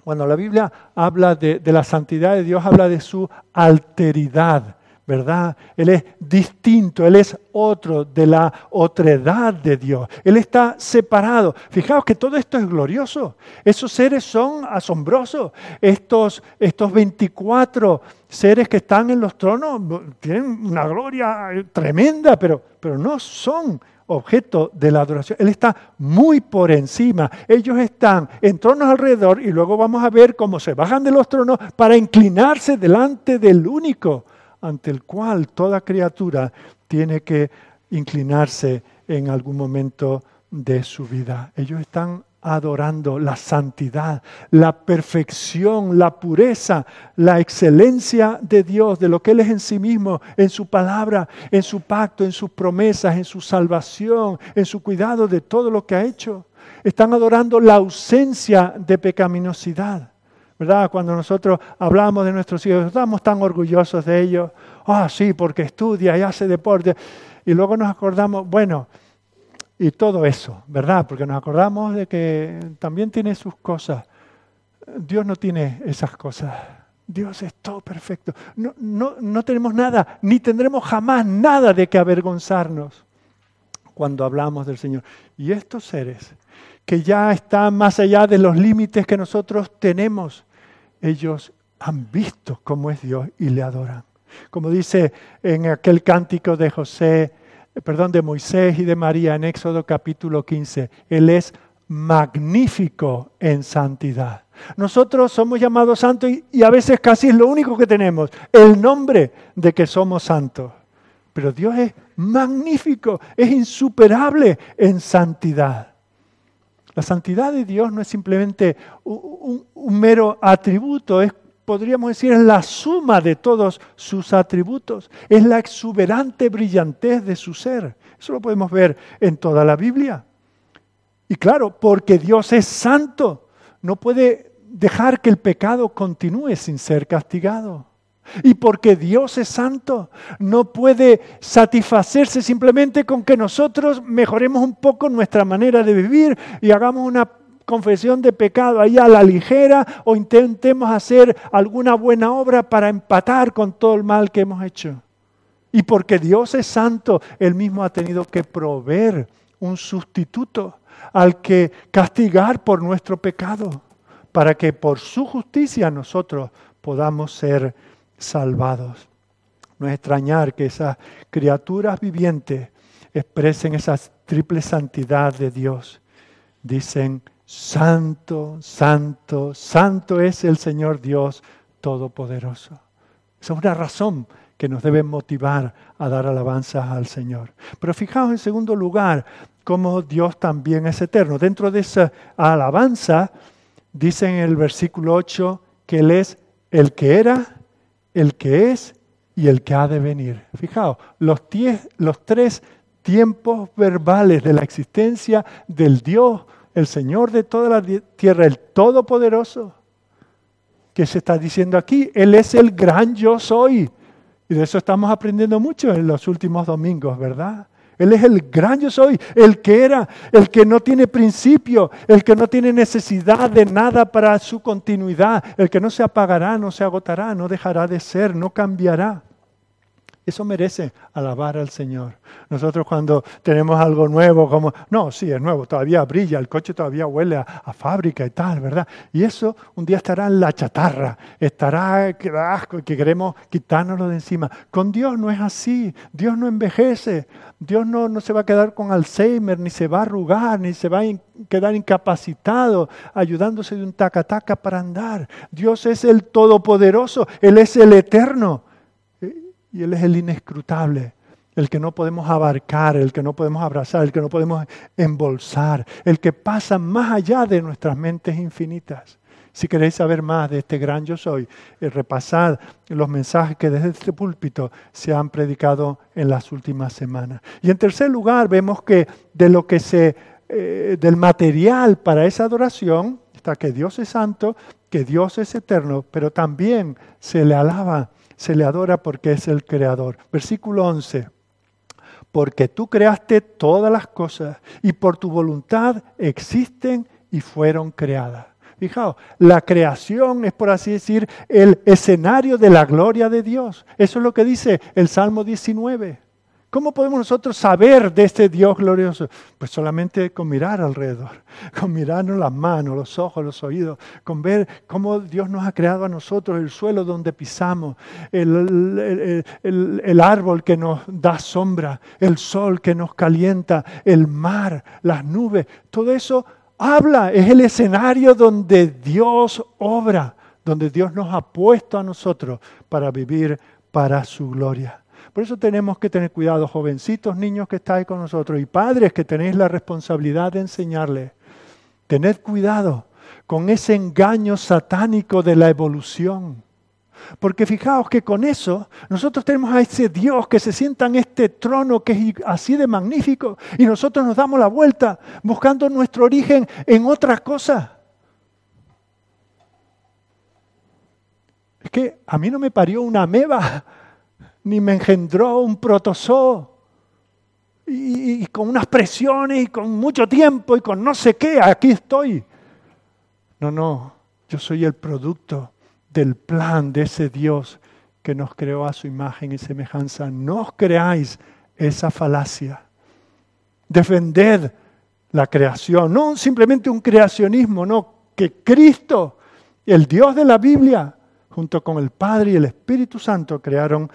cuando la Biblia habla de, la santidad de Dios, habla de su alteridad. ¿verdad? Él es distinto, Él es otro de la otredad de Dios. Él está separado. Fijaos que todo esto es glorioso. Esos seres son asombrosos. Estos, estos 24 seres que están en los tronos tienen una gloria tremenda, pero, pero no son objeto de la adoración. Él está muy por encima. Ellos están en tronos alrededor y luego vamos a ver cómo se bajan de los tronos para inclinarse delante del único ante el cual toda criatura tiene que inclinarse en algún momento de su vida. Ellos están adorando la santidad, la perfección, la pureza, la excelencia de Dios, de lo que Él es en sí mismo, en su palabra, en su pacto, en sus promesas, en su salvación, en su cuidado de todo lo que ha hecho. Están adorando la ausencia de pecaminosidad. ¿Verdad? Cuando nosotros hablamos de nuestros hijos, estamos tan orgullosos de ellos. Ah, sí, porque estudia y hace deporte. Y luego nos acordamos, bueno, y todo eso, ¿verdad? Porque nos acordamos de que también tiene sus cosas. Dios no tiene esas cosas. Dios es todo perfecto. No, no, no tenemos nada, ni tendremos jamás nada de que avergonzarnos cuando hablamos del Señor. Y estos seres que ya están más allá de los límites que nosotros tenemos, ellos han visto cómo es Dios y le adoran. Como dice en aquel cántico de José, perdón, de Moisés y de María en Éxodo capítulo 15. Él es magnífico en santidad. Nosotros somos llamados santos y, a veces casi es lo único que tenemos, el nombre de que somos santos. Pero Dios es magnífico, es insuperable en santidad. La santidad de Dios no es simplemente un, un mero atributo, es podríamos decir, es la suma de todos sus atributos, es la exuberante brillantez de su ser. Eso lo podemos ver en toda la Biblia. Y claro, porque Dios es santo, no puede dejar que el pecado continúe sin ser castigado. Y porque Dios es santo, no puede satisfacerse simplemente con que nosotros mejoremos un poco nuestra manera de vivir y hagamos una confesión de pecado ahí a la ligera o intentemos hacer alguna buena obra para empatar con todo el mal que hemos hecho. Y porque Dios es santo, Él mismo ha tenido que proveer un sustituto al que castigar por nuestro pecado, para que por su justicia nosotros podamos ser salvados. No es extrañar que esas criaturas vivientes expresen esa triple santidad de Dios. Dicen, Santo, santo, santo es el Señor Dios Todopoderoso. Esa es una razón que nos debe motivar a dar alabanza al Señor. Pero fijaos en segundo lugar cómo Dios también es eterno. Dentro de esa alabanza dice en el versículo 8 que Él es el que era, el que es y el que ha de venir. Fijaos, los, los tres tiempos verbales de la existencia del Dios el Señor de toda la tierra, el Todopoderoso. ¿Qué se está diciendo aquí? Él es el gran yo soy. Y de eso estamos aprendiendo mucho en los últimos domingos, ¿verdad? Él es el gran yo soy, el que era, el que no tiene principio, el que no tiene necesidad de nada para su continuidad, el que no se apagará, no se agotará, no dejará de ser, no cambiará. Eso merece alabar al Señor. Nosotros cuando tenemos algo nuevo, como, no, sí, es nuevo, todavía brilla, el coche todavía huele a, fábrica y tal, ¿verdad? Y eso un día estará en la chatarra, estará, que asco, que queremos quitárnoslo de encima. Con Dios no es así, Dios no envejece, Dios no, no se va a quedar con Alzheimer, ni se va a arrugar, ni se va a quedar incapacitado, ayudándose de un taca-taca para andar. Dios es el Todopoderoso, Él es el Eterno y Él es el inescrutable, el que no podemos abarcar, el que no podemos abrazar, el que no podemos embolsar, el que pasa más allá de nuestras mentes infinitas. Si queréis saber más de este gran yo soy, eh, repasad los mensajes que desde este púlpito se han predicado en las últimas semanas. Y en tercer lugar, vemos que de lo que se, eh, del material para esa adoración, está que Dios es santo, que Dios es eterno, pero también se le alaba se le adora porque es el creador. Versículo 11. Porque tú creaste todas las cosas y por tu voluntad existen y fueron creadas. Fijaos, la creación es, por así decir, el escenario de la gloria de Dios. Eso es lo que dice el Salmo 19. ¿Cómo podemos nosotros saber de este Dios glorioso? Pues solamente con mirar alrededor, con mirarnos las manos, los ojos, los oídos, con ver cómo Dios nos ha creado a nosotros, el suelo donde pisamos, el, el, árbol que nos da sombra, el sol que nos calienta, el mar, las nubes, todo eso habla, es el escenario donde Dios obra, donde Dios nos ha puesto a nosotros para vivir para su gloria. Por eso tenemos que tener cuidado, jovencitos, niños que estáis con nosotros y padres que tenéis la responsabilidad de enseñarles. Tened cuidado con ese engaño satánico de la evolución. Porque fijaos que con eso nosotros tenemos a ese Dios que se sienta en este trono que es así de magnífico y nosotros nos damos la vuelta buscando nuestro origen en otra cosa. Es que a mí no me parió una ameba, ni me engendró un protozoo. Y, con unas presiones y con mucho tiempo y con no sé qué, aquí estoy. No, no, yo soy el producto del plan de ese Dios que nos creó a su imagen y semejanza. No os creáis esa falacia. Defended la creación, no simplemente un creacionismo, no, que Cristo, el Dios de la Biblia, junto con el Padre y el Espíritu Santo, crearon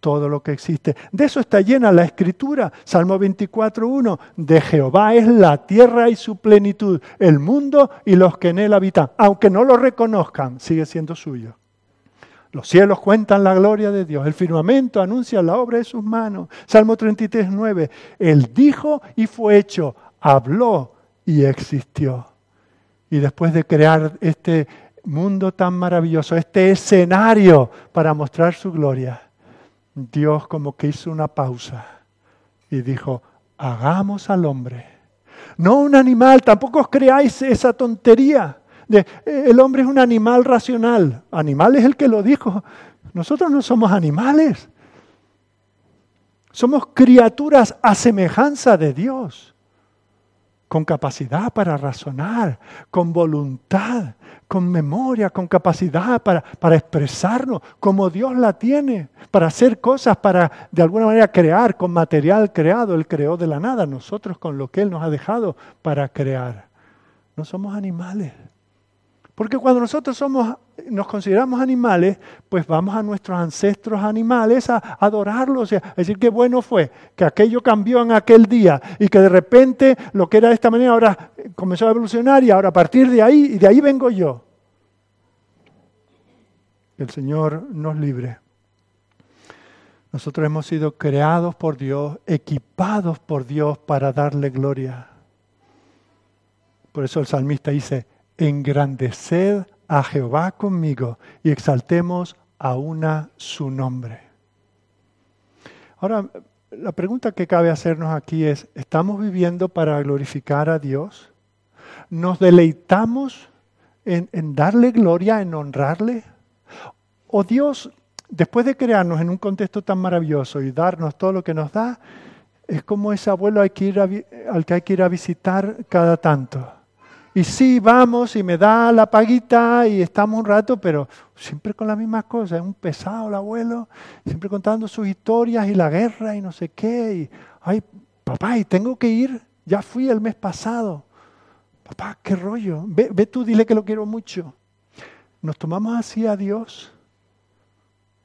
todo lo que existe. De eso está llena la escritura. Salmo 24.1. De Jehová es la tierra y su plenitud, el mundo y los que en él habitan. Aunque no lo reconozcan, sigue siendo suyo. Los cielos cuentan la gloria de Dios. El firmamento anuncia la obra de sus manos. Salmo 33.9. Él dijo y fue hecho. Habló y existió. Y después de crear este mundo tan maravilloso, este escenario para mostrar su gloria, Dios como que hizo una pausa y dijo, hagamos al hombre. No un animal, tampoco os creáis esa tontería de eh, el hombre es un animal racional. Animal es el que lo dijo. Nosotros no somos animales. Somos criaturas a semejanza de Dios con capacidad para razonar, con voluntad, con memoria, con capacidad para, para, expresarnos como Dios la tiene, para hacer cosas, para de alguna manera crear con material creado. Él creó de la nada, nosotros con lo que Él nos ha dejado para crear. No somos animales. Porque cuando nosotros somos, nos consideramos animales, pues vamos a nuestros ancestros animales a adorarlos, a decir qué bueno fue, que aquello cambió en aquel día y que de repente lo que era de esta manera ahora comenzó a evolucionar y ahora a partir de ahí, y de ahí vengo yo. el Señor nos libre. Nosotros hemos sido creados por Dios, equipados por Dios para darle gloria. Por eso el salmista dice, engrandeced a Jehová conmigo y exaltemos a una su nombre. Ahora, la pregunta que cabe hacernos aquí es, ¿estamos viviendo para glorificar a Dios? ¿Nos deleitamos en, darle gloria, en honrarle? ¿O Dios, después de crearnos en un contexto tan maravilloso y darnos todo lo que nos da, es como ese abuelo al que hay que ir a visitar cada tanto? Y sí, vamos y me da la paguita y estamos un rato, pero siempre con las mismas cosas. Es un pesado el abuelo, siempre contando sus historias y la guerra y no sé qué. Y, ay, papá, y tengo que ir. Ya fui el mes pasado. Papá, qué rollo. Ve, ve tú, dile que lo quiero mucho. Nos tomamos así a Dios.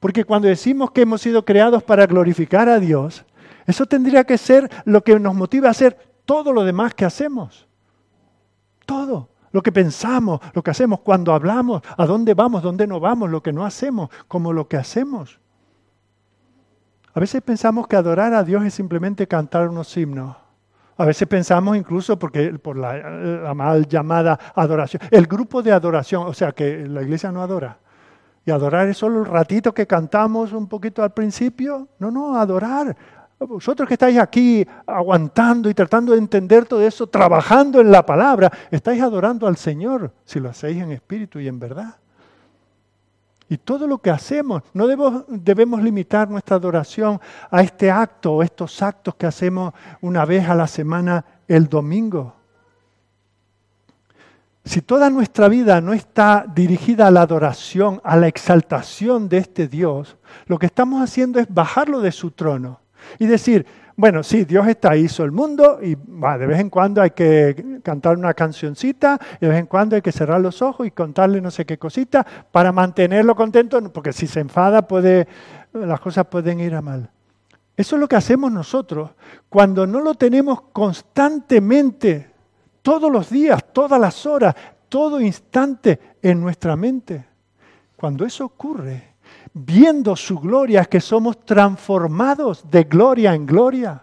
Porque cuando decimos que hemos sido creados para glorificar a Dios, eso tendría que ser lo que nos motiva a hacer todo lo demás que hacemos. Todo. Lo que pensamos, lo que hacemos, cuando hablamos, a dónde vamos, dónde no vamos, lo que no hacemos, como lo que hacemos. A veces pensamos que adorar a Dios es simplemente cantar unos himnos. A veces pensamos incluso porque por la, mal llamada adoración, el grupo de adoración, o sea que la iglesia no adora. Y adorar es solo el ratito que cantamos un poquito al principio. No, no, adorar. Vosotros que estáis aquí aguantando y tratando de entender todo eso, trabajando en la palabra, estáis adorando al Señor si lo hacéis en espíritu y en verdad. Y todo lo que hacemos, no debemos, limitar nuestra adoración a este acto o estos actos que hacemos una vez a la semana el domingo. Si toda nuestra vida no está dirigida a la adoración, a la exaltación de este Dios, lo que estamos haciendo es bajarlo de su trono y decir, bueno, sí, Dios está, hizo el mundo y de vez en cuando hay que cantar una cancioncita, de vez en cuando hay que cerrar los ojos y contarle no sé qué cosita para mantenerlo contento, porque si se enfada puede, las cosas pueden ir a mal. Eso es lo que hacemos nosotros cuando no lo tenemos constantemente, todos los días, todas las horas, todo instante en nuestra mente. Cuando eso ocurre, viendo su gloria, que somos transformados de gloria en gloria.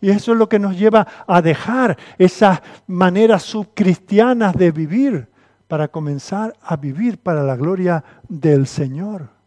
Y eso es lo que nos lleva a dejar esas maneras subcristianas de vivir para comenzar a vivir para la gloria del Señor.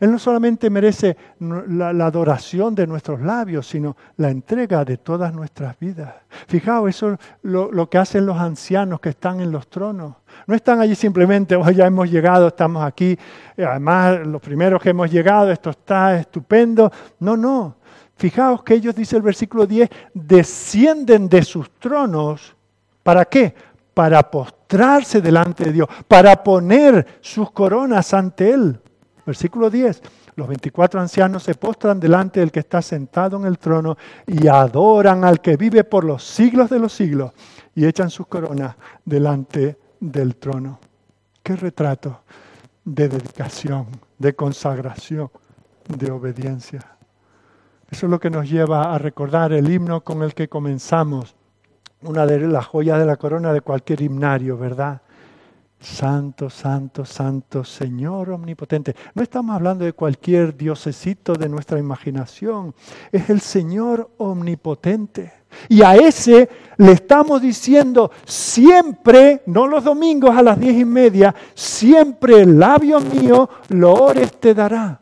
Él no solamente merece la, adoración de nuestros labios, sino la entrega de todas nuestras vidas. Fijaos, eso es lo, que hacen los ancianos que están en los tronos. No están allí simplemente, oh, ya hemos llegado, estamos aquí, además los primeros que hemos llegado, esto está estupendo. No, no. Fijaos que ellos, dice el versículo 10, descienden de sus tronos. ¿Para qué? Para postrarse delante de Dios, para poner sus coronas ante Él. Versículo 10. Los 24 ancianos se postran delante del que está sentado en el trono y adoran al que vive por los siglos de los siglos y echan sus coronas delante del trono. Qué retrato de dedicación, de consagración, de obediencia. Eso es lo que nos lleva a recordar el himno con el que comenzamos, una de las joyas de la corona de cualquier himnario, ¿verdad? Santo, santo, santo, Señor omnipotente. No estamos hablando de cualquier diosecito de nuestra imaginación. Es el Señor omnipotente. Y a ese le estamos diciendo siempre, no los domingos a las diez y media, siempre el labio mío lo ores te dará.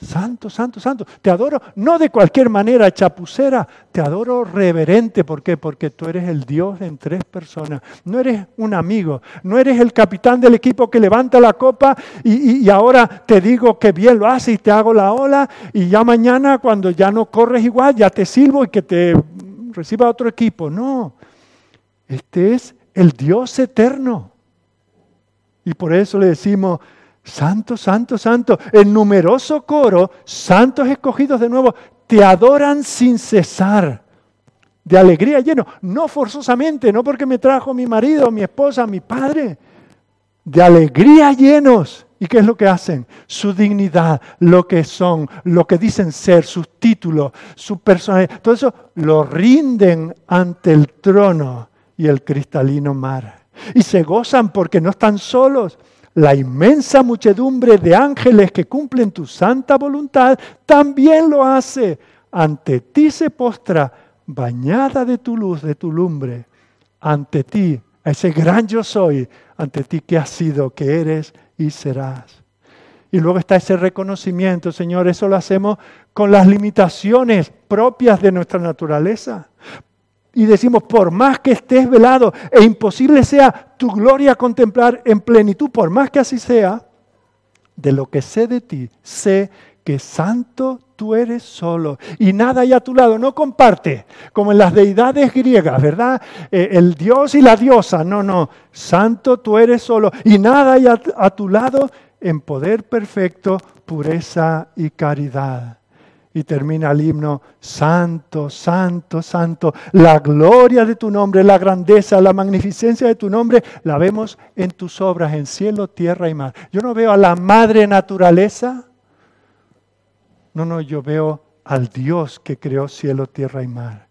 Santo, santo, santo. Te adoro no de cualquier manera chapucera, te adoro reverente. ¿Por qué? Porque tú eres el Dios en tres personas. No eres un amigo, no eres el capitán del equipo que levanta la copa y, ahora te digo que bien lo haces y te hago la ola y ya mañana cuando ya no corres igual, ya te silbo y que te reciba otro equipo. No, este es el Dios eterno. Y por eso le decimos, Santo, santo, santo. El numeroso coro, santos escogidos de nuevo, te adoran sin cesar. De alegría lleno. No forzosamente, no porque me trajo mi marido, mi esposa, mi padre. De alegría llenos. ¿Y qué es lo que hacen? Su dignidad, lo que son, lo que dicen ser, sus títulos, su personalidad. Todo eso lo rinden ante el trono y el cristalino mar. Y se gozan porque no están solos la inmensa muchedumbre de ángeles que cumplen tu santa voluntad también lo hace. Ante ti se postra, bañada de tu luz, de tu lumbre. Ante ti, ese gran yo soy, ante ti que has sido, que eres y serás. Y luego está ese reconocimiento, Señor, eso lo hacemos con las limitaciones propias de nuestra naturaleza y decimos, por más que estés velado e imposible sea tu gloria contemplar en plenitud, por más que así sea, de lo que sé de ti, sé que santo tú eres solo y nada hay a tu lado. No comparte, como en las deidades griegas, ¿verdad? Eh, el dios y la diosa, no, no, santo tú eres solo y nada hay a tu lado en poder perfecto, pureza y caridad. Y termina el himno, Santo, Santo, Santo, la gloria de tu nombre, la grandeza, la magnificencia de tu nombre, la vemos en tus obras, en cielo, tierra y mar. Yo no veo a la madre naturaleza, no, no, yo veo al Dios que creó cielo, tierra y mar.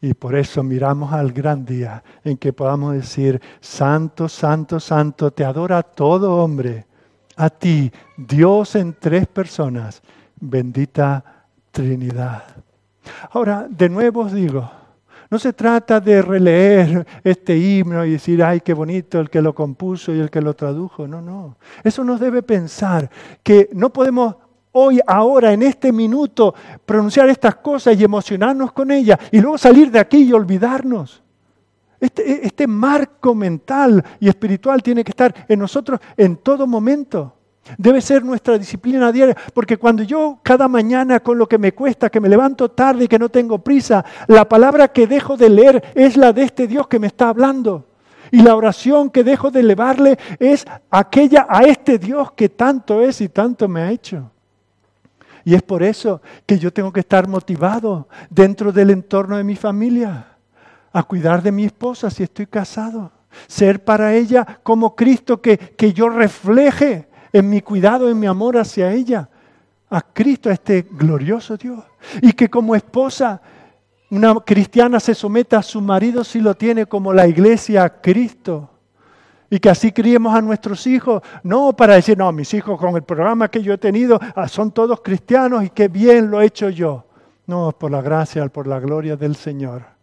Y por eso miramos al gran día en que podamos decir, Santo, Santo, Santo, te adora todo hombre. A ti, Dios en tres personas, bendita Trinidad. Ahora, de nuevo os digo, no se trata de releer este himno y decir, ay, qué bonito el que lo compuso y el que lo tradujo. No, no. Eso nos debe pensar que no podemos hoy, ahora, en este minuto, pronunciar estas cosas y emocionarnos con ellas y luego salir de aquí y olvidarnos. Este, este marco mental y espiritual tiene que estar en nosotros en todo momento. Debe ser nuestra disciplina diaria, porque cuando yo cada mañana con lo que me cuesta, que me levanto tarde y que no tengo prisa, la palabra que dejo de leer es la de este Dios que me está hablando. Y la oración que dejo de elevarle es aquella a este Dios que tanto es y tanto me ha hecho. Y es por eso que yo tengo que estar motivado dentro del entorno de mi familia, a cuidar de mi esposa si estoy casado, ser para ella como Cristo que, que yo refleje en mi cuidado, en mi amor hacia ella, a Cristo, a este glorioso Dios. Y que como esposa una cristiana se someta a su marido si lo tiene como la iglesia a Cristo. Y que así criemos a nuestros hijos, no para decir, no, mis hijos con el programa que yo he tenido ah, son todos cristianos y qué bien lo he hecho yo. No, por la gracia, por la gloria del Señor.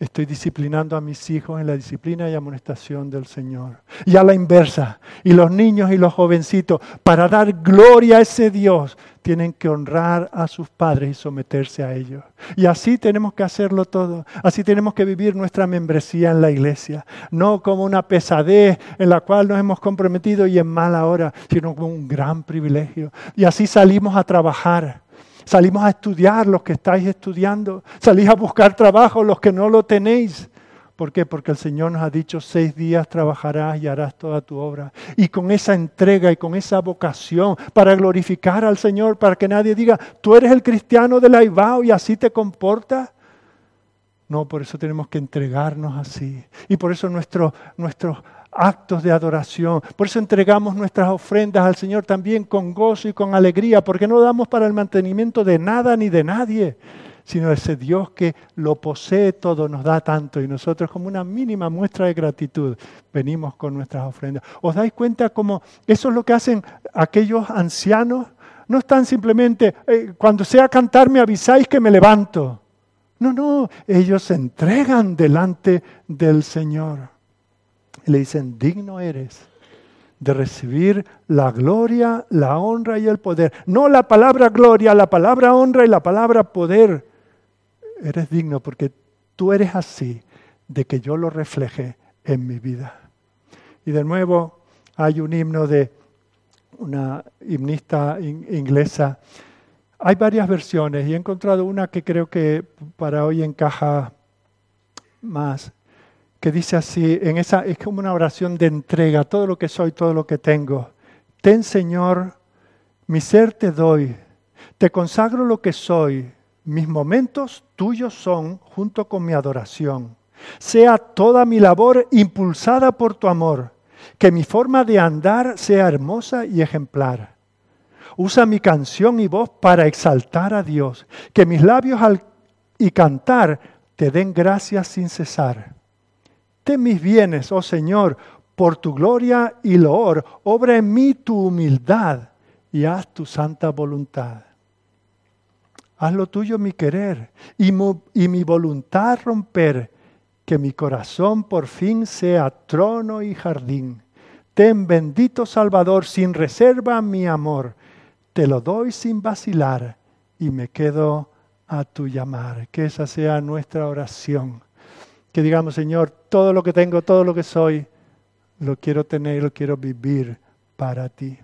Estoy disciplinando a mis hijos en la disciplina y amonestación del Señor. Y a la inversa, y los niños y los jovencitos, para dar gloria a ese Dios, tienen que honrar a sus padres y someterse a ellos. Y así tenemos que hacerlo todo. Así tenemos que vivir nuestra membresía en la iglesia. No como una pesadez en la cual nos hemos comprometido y en mala hora, sino como un gran privilegio. Y así salimos a trabajar Salimos a estudiar los que estáis estudiando. Salís a buscar trabajo los que no lo tenéis. ¿Por qué? Porque el Señor nos ha dicho, seis días trabajarás y harás toda tu obra. Y con esa entrega y con esa vocación para glorificar al Señor, para que nadie diga, tú eres el cristiano del Aibao y así te comportas. No, por eso tenemos que entregarnos así. Y por eso nuestros nuestro actos de adoración. Por eso entregamos nuestras ofrendas al Señor también con gozo y con alegría, porque no damos para el mantenimiento de nada ni de nadie, sino ese Dios que lo posee todo, nos da tanto y nosotros como una mínima muestra de gratitud venimos con nuestras ofrendas. ¿Os dais cuenta cómo eso es lo que hacen aquellos ancianos? No están simplemente, eh, cuando sea cantar me avisáis que me levanto. No, no, ellos se entregan delante del Señor le dicen, digno eres de recibir la gloria, la honra y el poder. No la palabra gloria, la palabra honra y la palabra poder. Eres digno porque tú eres así de que yo lo refleje en mi vida. Y de nuevo hay un himno de una himnista inglesa. Hay varias versiones y he encontrado una que creo que para hoy encaja más que dice así, en esa, es como una oración de entrega, todo lo que soy, todo lo que tengo. Ten, Señor, mi ser te doy, te consagro lo que soy, mis momentos tuyos son junto con mi adoración. Sea toda mi labor impulsada por tu amor, que mi forma de andar sea hermosa y ejemplar. Usa mi canción y voz para exaltar a Dios, que mis labios al y cantar te den gracias sin cesar. Ten mis bienes, oh Señor, por tu gloria y loor. Obra en mí tu humildad y haz tu santa voluntad. Haz lo tuyo mi querer y, y mi voluntad romper, que mi corazón por fin sea trono y jardín. Ten bendito Salvador sin reserva mi amor. Te lo doy sin vacilar y me quedo a tu llamar. Que esa sea nuestra oración que digamos, Señor, todo lo que tengo, todo lo que soy, lo quiero tener, lo quiero vivir para ti.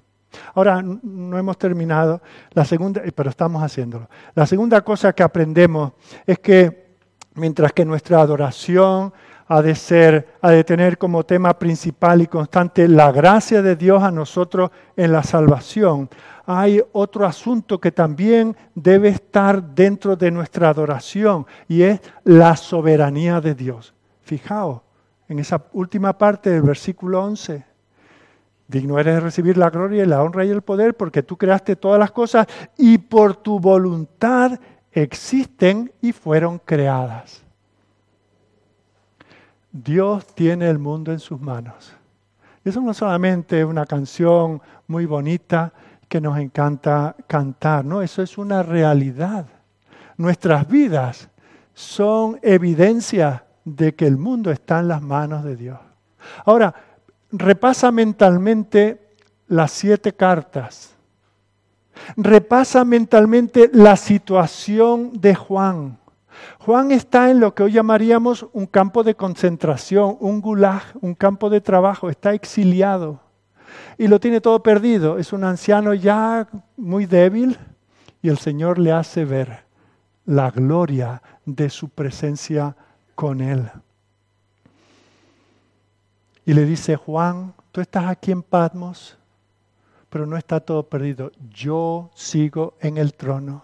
Ahora, no hemos terminado, la segunda, pero estamos haciéndolo. La segunda cosa que aprendemos es que mientras que nuestra adoración ha de ser, ha de tener como tema principal y constante la gracia de Dios a nosotros en la salvación, hay otro asunto que también debe estar dentro de nuestra adoración y es la soberanía de Dios. Fijaos en esa última parte del versículo 11. Digno eres de recibir la gloria y la honra y el poder porque tú creaste todas las cosas y por tu voluntad existen y fueron creadas. Dios tiene el mundo en sus manos. Eso no solamente es una canción muy bonita, que nos encanta cantar, ¿no? Eso es una realidad. Nuestras vidas son evidencia de que el mundo está en las manos de Dios. Ahora, repasa mentalmente las siete cartas. Repasa mentalmente la situación de Juan. Juan está en lo que hoy llamaríamos un campo de concentración, un gulag, un campo de trabajo, está exiliado y lo tiene todo perdido. Es un anciano ya muy débil y el Señor le hace ver la gloria de su presencia con él. y le dice, Juan, tú estás aquí en Patmos, pero no está todo perdido. Yo sigo en el trono.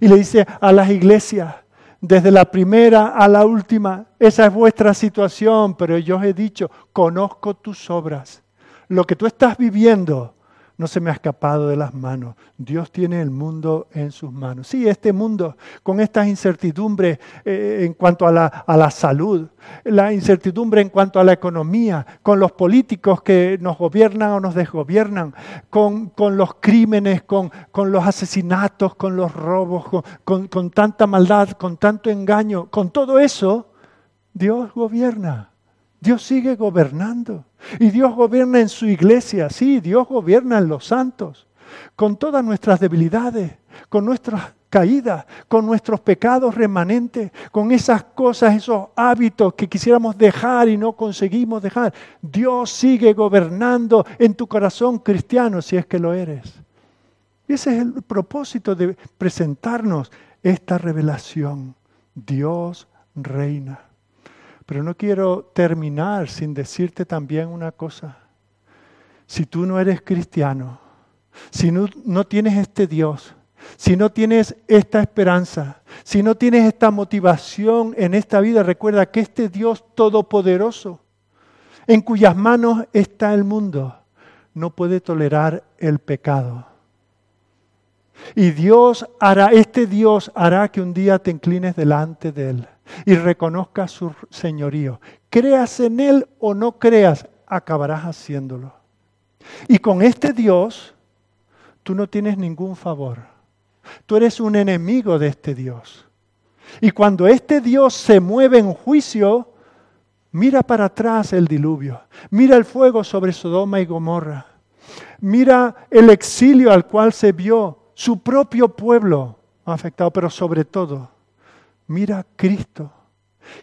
Y le dice a las iglesias, desde la primera a la última, esa es vuestra situación, pero yo os he dicho, conozco tus obras. Lo que tú estás viviendo no se me ha escapado de las manos. Dios tiene el mundo en sus manos. Sí, este mundo, con estas incertidumbres eh, en cuanto a la, salud, la incertidumbre en cuanto a la economía, con los políticos que nos gobiernan o nos desgobiernan, con, con los crímenes, con, con, los asesinatos, con los robos, con, con tanta maldad, con tanto engaño, con todo eso, Dios gobierna. Dios sigue gobernando. Y Dios gobierna en su iglesia, sí, Dios gobierna en los santos, con todas nuestras debilidades, con nuestras caídas, con nuestros pecados remanentes, con esas cosas, esos hábitos que quisiéramos dejar y no conseguimos dejar. Dios sigue gobernando en tu corazón cristiano si es que lo eres. Y ese es el propósito de presentarnos esta revelación. Dios reina. Pero no quiero terminar sin decirte también una cosa. Si tú no eres cristiano, si no, no, tienes este Dios, si no tienes esta esperanza, si no tienes esta motivación en esta vida, recuerda que este Dios todopoderoso, en cuyas manos está el mundo, no puede tolerar el pecado. Y Dios hará, este Dios hará que un día te inclines delante de Él y reconozcas su señorío. Creas en Él o no creas, acabarás haciéndolo. Y con este Dios, tú no tienes ningún favor. Tú eres un enemigo de este Dios. Y cuando este Dios se mueve en juicio, mira para atrás el diluvio, mira el fuego sobre Sodoma y Gomorra, mira el exilio al cual se vio su propio pueblo afectado, pero sobre todo, mira a Cristo,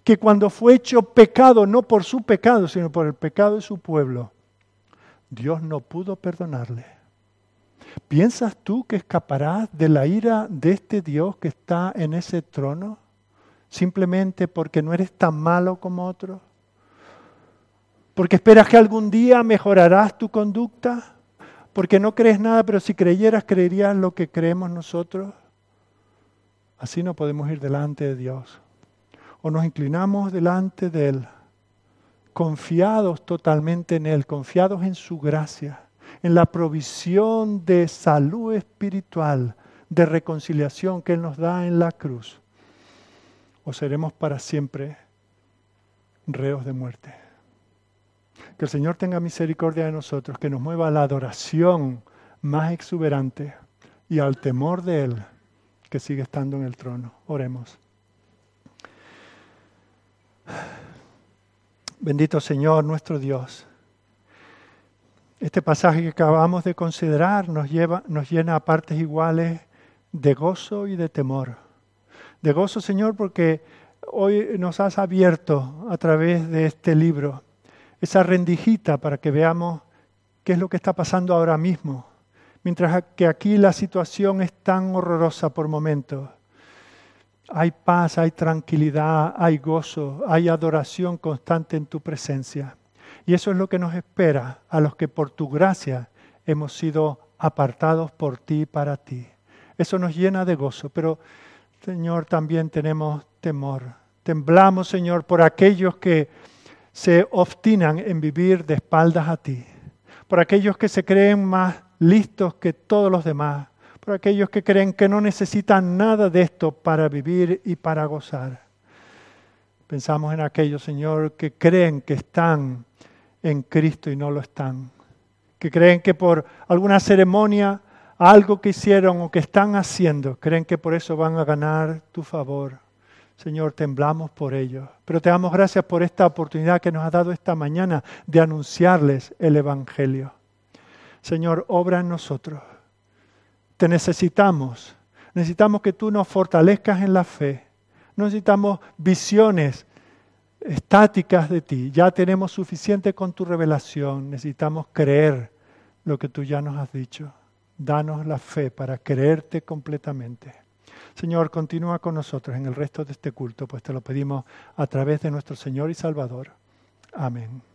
que cuando fue hecho pecado, no por su pecado, sino por el pecado de su pueblo, Dios no pudo perdonarle. ¿Piensas tú que escaparás de la ira de este Dios que está en ese trono simplemente porque no eres tan malo como otros? ¿Porque esperas que algún día mejorarás tu conducta? ¿Porque no crees nada, pero si creyeras creerías lo que creemos nosotros? Así no podemos ir delante de Dios. O nos inclinamos delante de Él, confiados totalmente en Él, confiados en su gracia, en la provisión de salud espiritual, de reconciliación que Él nos da en la cruz. O seremos para siempre reos de muerte. Que el Señor tenga misericordia de nosotros, que nos mueva a la adoración más exuberante y al temor de Él que sigue estando en el trono. Oremos. Bendito Señor, nuestro Dios. Este pasaje que acabamos de considerar nos, lleva, nos llena a partes iguales de gozo y de temor. De gozo, Señor, porque hoy nos has abierto a través de este libro esa rendijita para que veamos qué es lo que está pasando ahora mismo mientras que aquí la situación es tan horrorosa por momentos. Hay paz, hay tranquilidad, hay gozo, hay adoración constante en tu presencia. Y eso es lo que nos espera a los que por tu gracia hemos sido apartados por ti para ti. Eso nos llena de gozo, pero Señor, también tenemos temor. Temblamos, Señor, por aquellos que se obstinan en vivir de espaldas a ti, por aquellos que se creen más listos que todos los demás, por aquellos que creen que no necesitan nada de esto para vivir y para gozar. Pensamos en aquellos, Señor, que creen que están en Cristo y no lo están, que creen que por alguna ceremonia, algo que hicieron o que están haciendo, creen que por eso van a ganar tu favor. Señor, temblamos por ellos. Pero te damos gracias por esta oportunidad que nos has dado esta mañana de anunciarles el Evangelio. Señor, obra en nosotros. Te necesitamos. Necesitamos que tú nos fortalezcas en la fe. necesitamos visiones estáticas de ti. Ya tenemos suficiente con tu revelación. Necesitamos creer lo que tú ya nos has dicho. Danos la fe para creerte completamente. Señor, continúa con nosotros en el resto de este culto, pues te lo pedimos a través de nuestro Señor y Salvador. Amén.